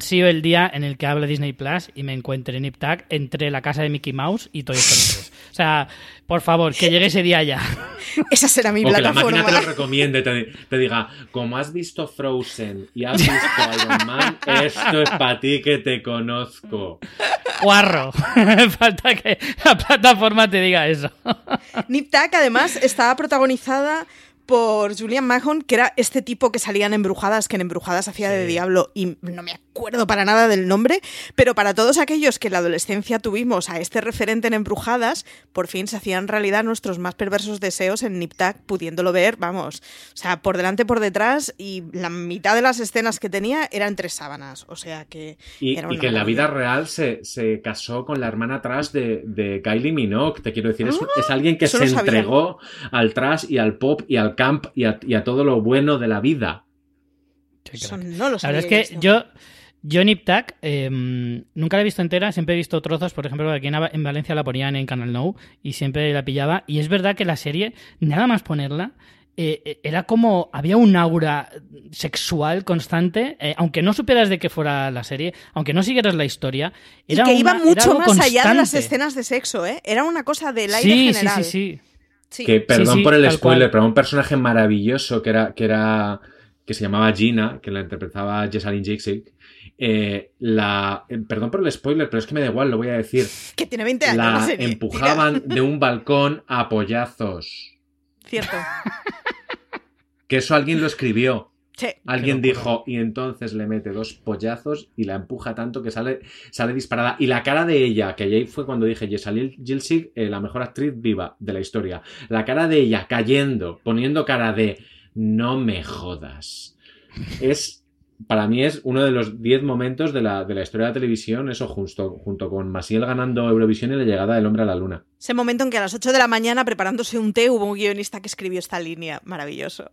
Sido el día en el que habla Disney Plus y me encuentre Niptak entre la casa de Mickey Mouse y Toy Story 3. O sea, por favor, que llegue ese día ya. Esa será mi o plataforma. Que la máquina te lo recomiende, te, diga, como has visto Frozen y has visto Iron Man, esto es para ti que te conozco. Guarro. Falta que la plataforma te diga eso. Nip además, estaba protagonizada por Julian Mahon, que era este tipo que salían embrujadas, que en embrujadas hacía de diablo y no me acuerdo para nada del nombre, pero para todos aquellos que en la adolescencia tuvimos a este referente en embrujadas, por fin se hacían realidad nuestros más perversos deseos en Niptak, pudiéndolo ver, vamos, o sea, por delante, por detrás y la mitad de las escenas que tenía eran tres sábanas, o sea que... Y, que en la vida real se, casó con la hermana atrás de, de Kylie Minogue, te quiero decir, es, ah, alguien que se entregó al trash y al pop y al camp y a, todo lo bueno de la vida. no lo la verdad es que yo, yo Niptak em, nunca la he visto entera, siempre he visto trozos, por ejemplo, aquí en, Valencia la ponían en Canal No y siempre la pillaba. Y es verdad que la serie, nada más ponerla, eh, eh, era como había un aura sexual constante, eh, aunque no supieras de qué fuera la serie, aunque no siguieras la historia, era y que iba mucho más allá de las escenas de sexo, ¿eh? Era una cosa del aire general. Sí, sí, sí. Que, perdón por el spoiler, pero un personaje maravilloso que era, que era, que se llamaba Gina, que la interpretaba Jessalyn Jixic. Eh, la, eh, perdón por el spoiler, pero es que me da igual, lo voy a decir. Que tiene 20 años. La, empujaban de un balcón a pollazos. Cierto. Que eso alguien lo escribió. Alguien dijo, y entonces le mete dos pollazos y la empuja tanto que sale, sale disparada. Y la cara de ella, que ahí fue cuando dije, Jessalyn Gilsig, eh, la mejor actriz viva de la historia. La cara de ella cayendo, poniendo cara de, no me jodas. Es, para mí es uno de los diez momentos de la, de la historia de la televisión, eso justo, junto con Masiel ganando Eurovisión y la llegada del hombre a la luna. Ese momento en que a las 8 de la mañana, preparándose un té, hubo un guionista que escribió esta línea. Maravilloso.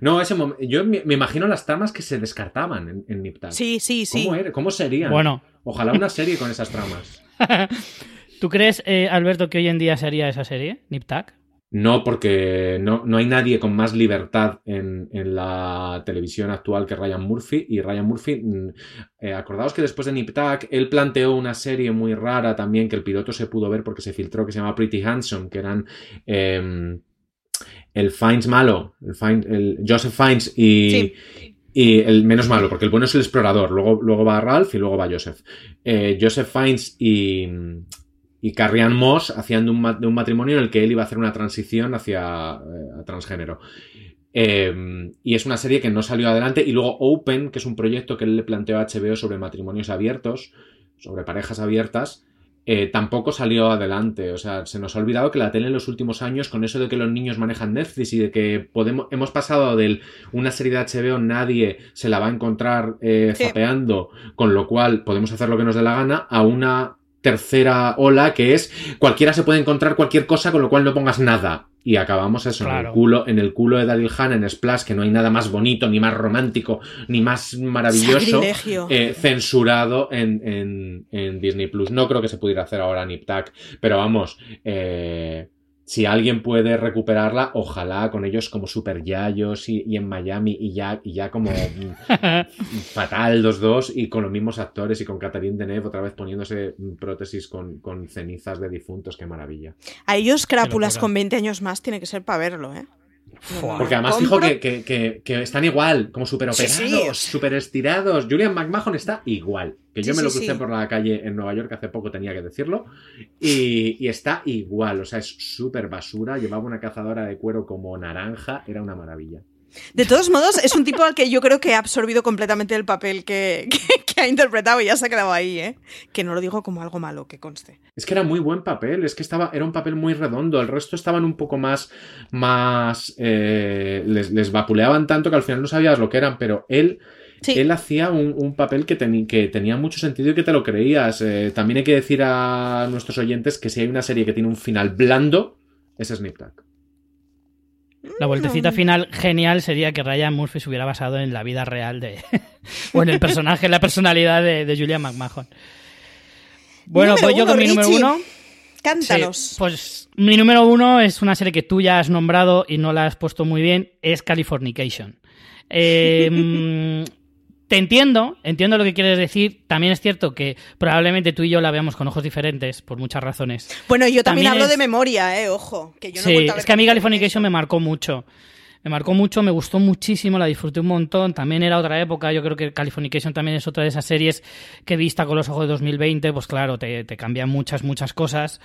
No, ese yo me, imagino las tramas que se descartaban en, en Niptak. Sí, sí, sí. ¿Cómo, ¿Cómo, serían? Bueno. Ojalá una serie con esas tramas. ¿Tú crees, eh, Alberto, que hoy en día sería esa serie, Niptak? No, porque no, no, hay nadie con más libertad en, la televisión actual que Ryan Murphy. Y Ryan Murphy, mm, eh, acordaos que después de Niptak, él planteó una serie muy rara también que el piloto se pudo ver porque se filtró, que se llama Pretty Handsome, que eran... Em, el Fiennes malo, el, el Joseph Fiennes y, y el menos malo, porque el bueno es el explorador, luego, luego va Ralph y luego va Joseph. Eh, Joseph Fiennes y, y Carrie Moss hacían de un, matrimonio en el que él iba a hacer una transición hacia eh, transgénero. Eh, y es una serie que no salió adelante. Y luego Open, que es un proyecto que él le planteó a HBO sobre matrimonios abiertos, sobre parejas abiertas, eh, tampoco salió adelante. O sea, se nos ha olvidado que la tele en los últimos años, con eso de que los niños manejan Netflix y de que podemos, hemos pasado de una serie de HBO nadie se la va a encontrar eh, zapeando, con lo cual podemos hacer lo que nos dé la gana, a una tercera ola que es cualquiera se puede encontrar cualquier cosa, con lo cual no pongas nada. Y acabamos eso, en, el culo, en el culo de Daryl Hannah en Splash, que no hay nada más bonito, ni más romántico, ni más maravilloso, eh, censurado en, en, Disney Plus. No creo que se pudiera hacer ahora Nip pero vamos, eh, si alguien puede recuperarla, ojalá con ellos como super yayos y, en Miami y ya, y ya como fatal los dos y con los mismos actores y con Catherine Deneuve otra vez poniéndose prótesis con, cenizas de difuntos, qué maravilla. A ellos crápulas con 20 años más tiene que ser para verlo, ¿eh? Porque además dijo que, están igual, como súper operados, súper estirados. Julian McMahon está igual. Que yo me lo crucé por la calle en Nueva York hace poco, tenía que decirlo. Y, está igual, o sea, es súper basura. Llevaba una cazadora de cuero como naranja, era una maravilla. De todos modos, es un tipo al que yo creo que ha absorbido completamente el papel que, ha interpretado y ya se ha quedado ahí, ¿eh? Que no lo digo como algo malo, que conste. Es que era muy buen papel, es que estaba, era un papel muy redondo, el resto estaban un poco más, más, eh, les, vapuleaban tanto que al final no sabías lo que eran, pero él... Él hacía un, papel que, que, tenía mucho sentido y que te lo creías. Eh, también hay que decir a nuestros oyentes que si hay una serie que tiene un final blando, es Snip la vueltecita final genial sería que Ryan Murphy se hubiera basado en la vida real de. o en el personaje, en la personalidad de, de Julian McMahon. Bueno, pues yo con mi número uno. Cántalos. pues mi número uno es una serie que tú ya has nombrado y no la has puesto muy bien, es Californication. Eh, te entiendo, entiendo lo que quieres decir. También es cierto que probablemente tú y yo la veamos con ojos diferentes por muchas razones. Bueno, yo también, hablo de memoria, eh, ojo. Que yo no sí, es que a mí Californication me marcó mucho. Me marcó mucho, me gustó muchísimo, la disfruté un montón. También era otra época, yo creo que Californication también es otra de esas series que vista con los ojos de 2020, pues claro, te, te cambian muchas, muchas cosas.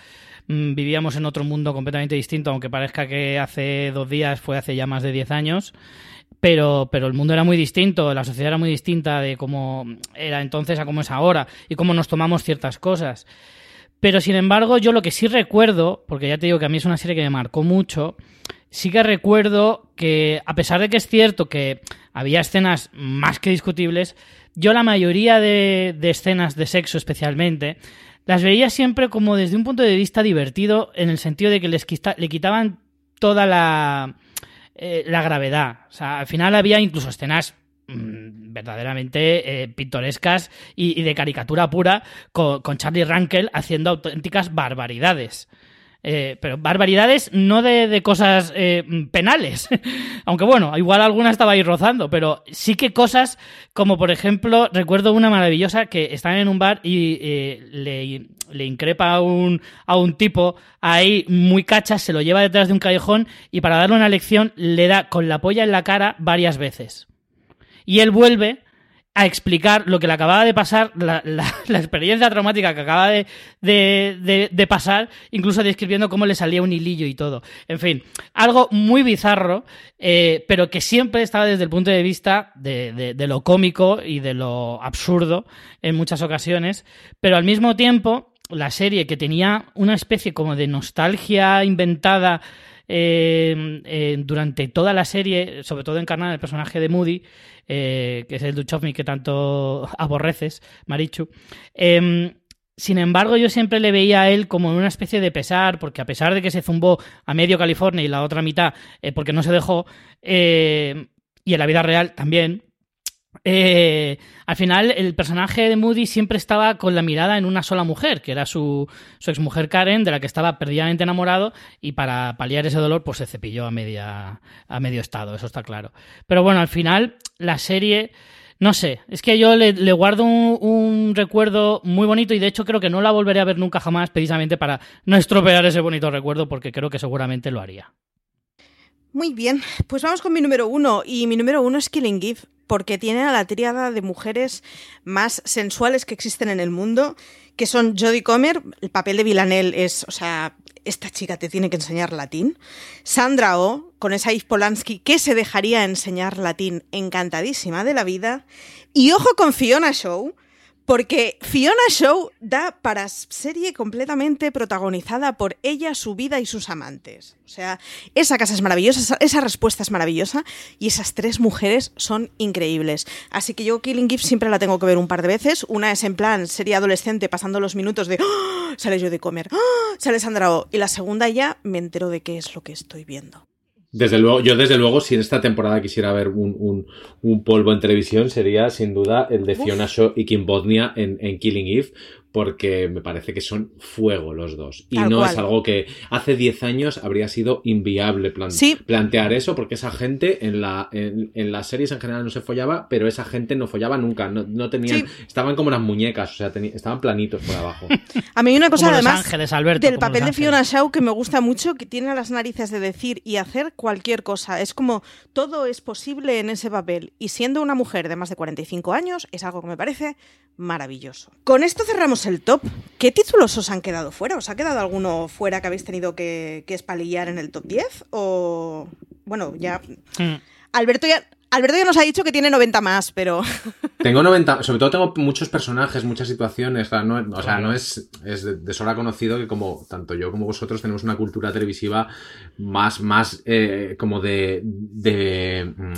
Mm, vivíamos en otro mundo completamente distinto, aunque parezca que hace dos días fue hace ya más de 10 años pero, pero el mundo era muy distinto, la sociedad era muy distinta de cómo era entonces a cómo es ahora y cómo nos tomamos ciertas cosas. Pero sin embargo, yo lo que sí recuerdo, porque ya te digo que a mí es una serie que me marcó mucho, sí que recuerdo que, a pesar de que es cierto que había escenas más que discutibles, yo la mayoría de, escenas de sexo especialmente, las veía siempre como desde un punto de vista divertido, en el sentido de que les le quitaban toda la eh, la gravedad. O sea, al final había incluso escenas mm, verdaderamente eh, pintorescas y, de caricatura pura con, con Charlie Rankel haciendo auténticas barbaridades. Eh, pero barbaridades no de, cosas eh, penales. Aunque bueno, igual alguna estaba ahí rozando, pero sí que cosas como por ejemplo, recuerdo una maravillosa que están en un bar y eh, le, le, increpa a un, a un tipo ahí muy cachas, se lo lleva detrás de un callejón y para darle una lección le da con la polla en la cara varias veces. Y él vuelve a explicar lo que le acababa de pasar, la, experiencia traumática que acaba de, pasar, incluso describiendo cómo le salía un hilillo y todo. En fin, algo muy bizarro, eh, pero que siempre estaba desde el punto de vista de, lo cómico y de lo absurdo en muchas ocasiones, pero al mismo tiempo la serie que tenía una especie como de nostalgia inventada eh, eh, durante toda la serie, sobre todo encarnada en el personaje de Moody, eh, que es el Duchovny que tanto aborreces, Marichu. Em, sin embargo, yo siempre le veía a él como una especie de pesar, porque a pesar de que se zumbó a medio California y la otra mitad porque no se dejó, y en la vida real también, eh, al final, el personaje de Moody siempre estaba con la mirada en una sola mujer, que era su, su exmujer Karen, de la que estaba perdidamente enamorado, y para paliar ese dolor, pues se cepilló a, media, a medio estado, eso está claro. Pero bueno, al final, la serie. No sé, es que yo le, guardo un, recuerdo muy bonito y de hecho creo que no la volveré a ver nunca jamás precisamente para no estropear ese bonito recuerdo porque creo que seguramente lo haría. Muy bien, pues vamos con mi número uno y mi número uno es Killing Eve porque tiene a la tríada de mujeres más sensuales que existen en el mundo, que son Jodie Comer, el papel de Villanelle es, o sea, esta chica te tiene que enseñar latín. Sandra O, oh, con esa Yves Polanski que se dejaría enseñar latín, encantadísima de la vida. Y ojo con Fiona Show, Porque Fiona Show da para serie completamente protagonizada por ella, su vida y sus amantes. O sea, esa casa es maravillosa, esa, respuesta es maravillosa y esas tres mujeres son increíbles. Así que yo Killing Eve siempre la tengo que ver un par de veces. Una es en plan serie adolescente pasando los minutos de ¡Ah! sale yo de comer, ¡Ah! sale Sandra Oh. Y la segunda ya me entero de qué es lo que estoy viendo. Desde luego, yo desde luego, si en esta temporada quisiera ver un, un, un polvo en televisión, sería sin duda el de Fiona Shaw y Kim Bodnia en, en Killing Eve, porque me parece que son fuego los dos. Y Tal no cual. es algo que hace 10 años habría sido inviable plan- Sí. plantear eso, porque esa gente en, la, en, en las series en general no se follaba, pero esa gente no follaba nunca, no, no tenían, Sí. estaban como unas muñecas, o sea, estaban planitos por abajo. A mí hay una cosa Como Los además Ángeles, Alberto, del papel Los de. Fiona Shaw que me gusta mucho, que tiene las narices de decir y hacer cualquier cosa. Es como todo es posible en ese papel. Y siendo una mujer de más de 45 años, es algo que me parece maravilloso. Con esto cerramos el top. ¿Qué títulos os han quedado fuera? ¿Os ha quedado alguno fuera que habéis tenido que, que espalillar en el top 10? O. Bueno, ya. Mm. Alberto ya. Alberto ya nos ha dicho que tiene 90 más, pero. Tengo 90, sobre todo tengo muchos personajes, muchas situaciones, o sea, no, o sea, no es, es de, de sobra conocido que como tanto yo como vosotros tenemos una cultura televisiva más, más eh, como de, de, mm,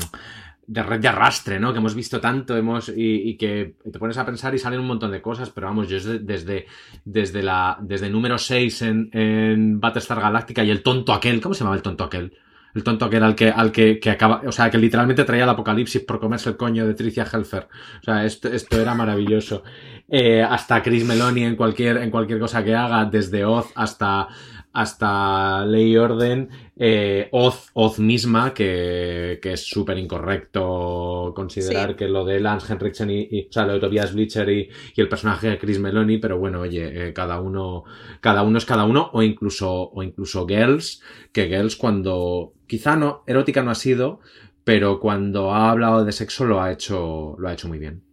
de red de arrastre, ¿no? Que hemos visto tanto, hemos, y, que te pones a pensar y salen un montón de cosas, pero vamos, yo desde, desde, la, desde número 6 en, en Battlestar Galactica y el tonto aquel, ¿cómo se llamaba el tonto aquel? El tonto aquel al que, al que, que acaba, o sea, que literalmente traía el apocalipsis por comerse el coño de Tricia Helfer. O sea, esto, esto era maravilloso. Eh, hasta Chris Meloni en cualquier, en cualquier cosa que haga, desde Oz hasta, hasta Ley y Orden, eh, Oz, Oz misma, que, que es súper incorrecto considerar Sí. que lo de Lance Henriksen y, y- o sea, lo de Tobias Bleacher y, y el personaje de Chris Meloni, pero bueno, oye, eh, cada uno, cada uno es cada uno, o incluso, o incluso Girls, que Girls cuando, quizá no, erótica no ha sido, pero cuando ha hablado de sexo lo ha hecho, lo ha hecho muy bien.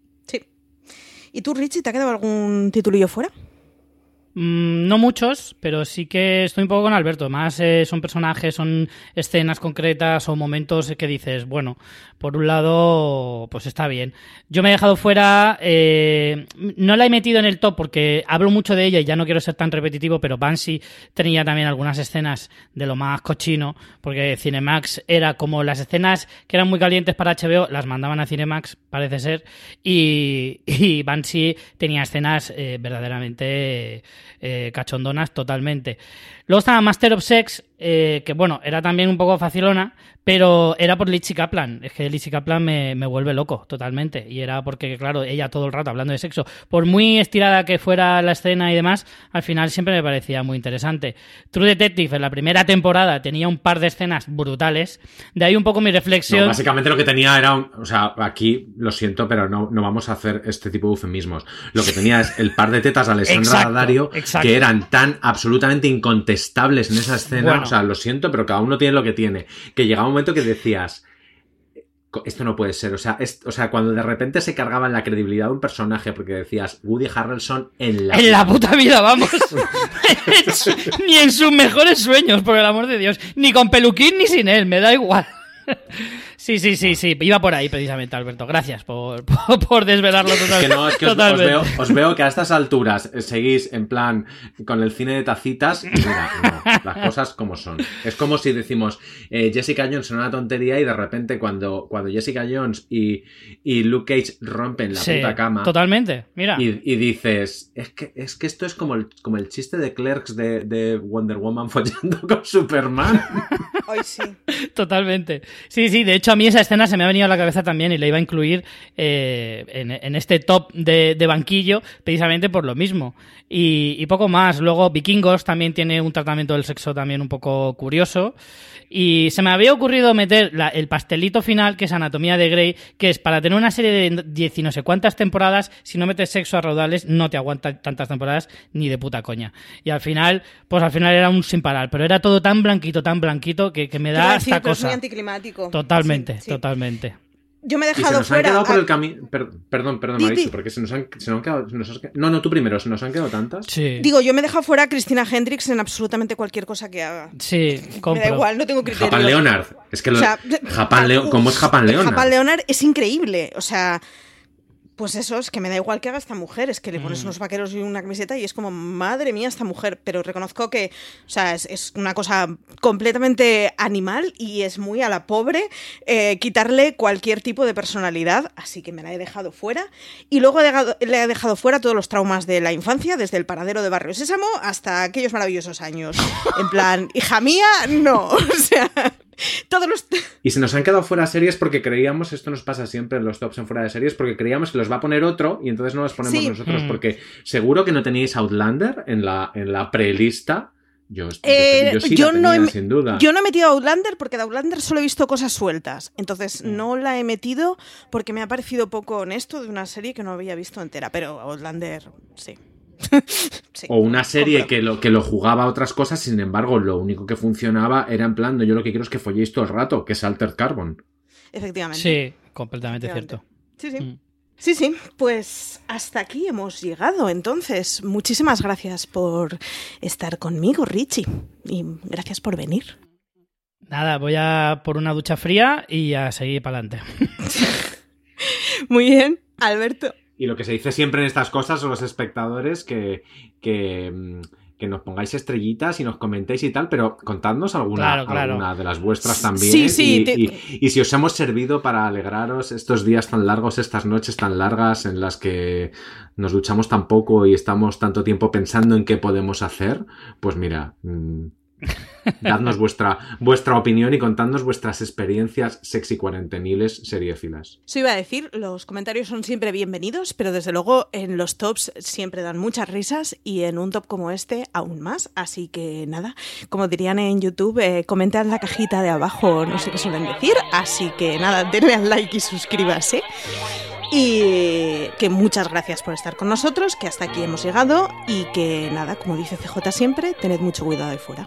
¿Y tú, Richie, te ha quedado algún titulillo fuera? Mm, no muchos, pero sí que estoy un poco con Alberto. Más eh, son personajes, son escenas concretas o momentos que dices, bueno, por un lado, pues está bien. Yo me he dejado fuera, eh, no la he metido en el top porque hablo mucho de ella y ya no quiero ser tan repetitivo, pero Banshee tenía también algunas escenas de lo más cochino, porque Cinemax era como las escenas que eran muy calientes para HBO, las mandaban a Cinemax, parece ser, y, Banshee tenía escenas eh, verdaderamente eh, cachondonas totalmente. Luego estaba Master of Sex, eh, que bueno, era también un poco facilona, pero era por Lizzie Kaplan. Es que Lizzie Kaplan me, me vuelve loco totalmente. Y era porque, claro, ella todo el rato hablando de sexo. Por muy estirada que fuera la escena y demás, al final siempre me parecía muy interesante. True Detective en la primera temporada tenía un par de escenas brutales. De ahí un poco mi reflexión. No, básicamente lo que tenía era, un- o sea, aquí lo siento, pero no, no vamos a hacer este tipo de eufemismos. Lo que tenía es el par de tetas de Alessandra Exacto, exacto. que eran tan absolutamente incontestables en esa escena. Bueno. O sea, lo siento, pero cada uno tiene lo que tiene. Que llegaba un momento que decías. "Co- Esto no puede ser, o sea, es- o sea, cuando de repente se cargaban la credibilidad de un personaje porque decías Woody Harrelson en la En la puta vida, vamos. ni en sus mejores sueños, por el amor de Dios. Ni con peluquín ni sin él, me da igual. Sí, sí, sí, sí. Iba por ahí precisamente, Alberto. Gracias por, por, por desvelarlo total- Que no, es que os, os totalmente. veo, os veo que a estas alturas eh, seguís en plan con el cine de tacitas y mira, no, las cosas como son. Es como si decimos eh, Jessica Jones es una tontería y de repente cuando, cuando Jessica Jones y, y Luke Cage rompen la Sí, puta cama Totalmente. Mira. y, y dices, es que, es que esto es como el, como el chiste de Clerks de, de Wonder Woman follando con Superman. Hoy sí. Totalmente. Sí, sí, de hecho a mí esa escena se me ha venido a la cabeza también y la iba a incluir eh, en, en este top de, de banquillo precisamente por lo mismo. Y, y poco más. Luego Vikingos también tiene un tratamiento del sexo también un poco curioso. Y se me había ocurrido meter la- el pastelito final, que es Anatomía de Grey, que es para tener una serie de diez y no sé cuántas temporadas, si no metes sexo a raudales, no te aguanta tantas temporadas ni de puta coña. Y al final, pues al final era un sin parar, pero era todo tan blanquito, tan blanquito, que, que me da esta pero es muy cosa. anticlimático. Totalmente, Sí, sí. totalmente. Yo me he Y se dejado nos han quedado por a- el camino. perdón, perdón, Di, Marichu, porque se nos han, se nos han quedado. se nos han- no, no, tú primero, se nos han quedado tantas. Sí. Digo, yo me he dejado fuera a Cristina Hendricks en absolutamente cualquier cosa que haga. Sí, Me compro. da igual, no tengo criterios. Japan Leonard. Es que lo, O sea, Japan Leo- ¿Cómo es Japan Leonard? Japan Leonard es increíble. O sea, Pues eso, es que me da igual que haga esta mujer, es que le pones Mm. unos vaqueros y una camiseta y es como, madre mía, esta mujer. Pero reconozco que, o sea, es, es una cosa completamente animal y es muy a la pobre eh, quitarle cualquier tipo de personalidad, así que me la he dejado fuera. Y luego he dejado- le he dejado fuera todos los traumas de la infancia, desde el paradero de Barrio Sésamo hasta aquellos maravillosos años. En plan, hija mía, no. O sea, todos los... Y se nos han quedado fuera series porque creíamos, esto nos pasa siempre en los tops en fuera de series, porque creíamos que los va a poner otro y entonces no los ponemos Sí. nosotros, Mm. porque seguro que no teníais Outlander en la, en la prelista. Yo, yo- Eh, yo sí yo la no he- sin duda. Yo no he metido Outlander porque de Outlander solo he visto cosas sueltas. Entonces Mm. no la he metido porque me ha parecido poco honesto de una serie que no había visto entera. Pero Outlander, sí. Sí, O una serie que lo, que lo jugaba a otras cosas, sin embargo, lo único que funcionaba era en plan, no, yo lo que quiero es que folléis todo el rato, que es Altered Carbon. Efectivamente. Sí, completamente Efectivamente. cierto. Sí, sí. Mm. Sí, sí, pues hasta aquí hemos llegado. Entonces, muchísimas gracias por estar conmigo, Richie. Y gracias por venir. Nada, voy a por una ducha fría y a seguir para adelante. Muy bien, Alberto. Y lo que se dice siempre en estas cosas son los espectadores que, que, mm, que nos pongáis estrellitas y nos comentéis y tal, pero contadnos alguna, Claro, claro. alguna de las vuestras también. Sí, sí, y, te- y- y si os hemos servido para alegraros estos días tan largos, estas noches tan largas en las que nos duchamos tan poco y estamos tanto tiempo pensando en qué podemos hacer, pues mira, mm, dadnos vuestra, vuestra opinión y contadnos vuestras experiencias sexy cuarenteniles seriéfilas. Eso iba a decir, los comentarios son siempre bienvenidos, pero desde luego en los tops siempre dan muchas risas y en un top como este aún más. Así que nada, como dirían en YouTube, eh, comenta en la cajita de abajo, no sé qué suelen decir. Así que nada, denle al like y suscríbase. Y que muchas gracias por estar con nosotros, que hasta aquí hemos llegado y que nada, como dice CJ siempre, tened mucho cuidado ahí fuera.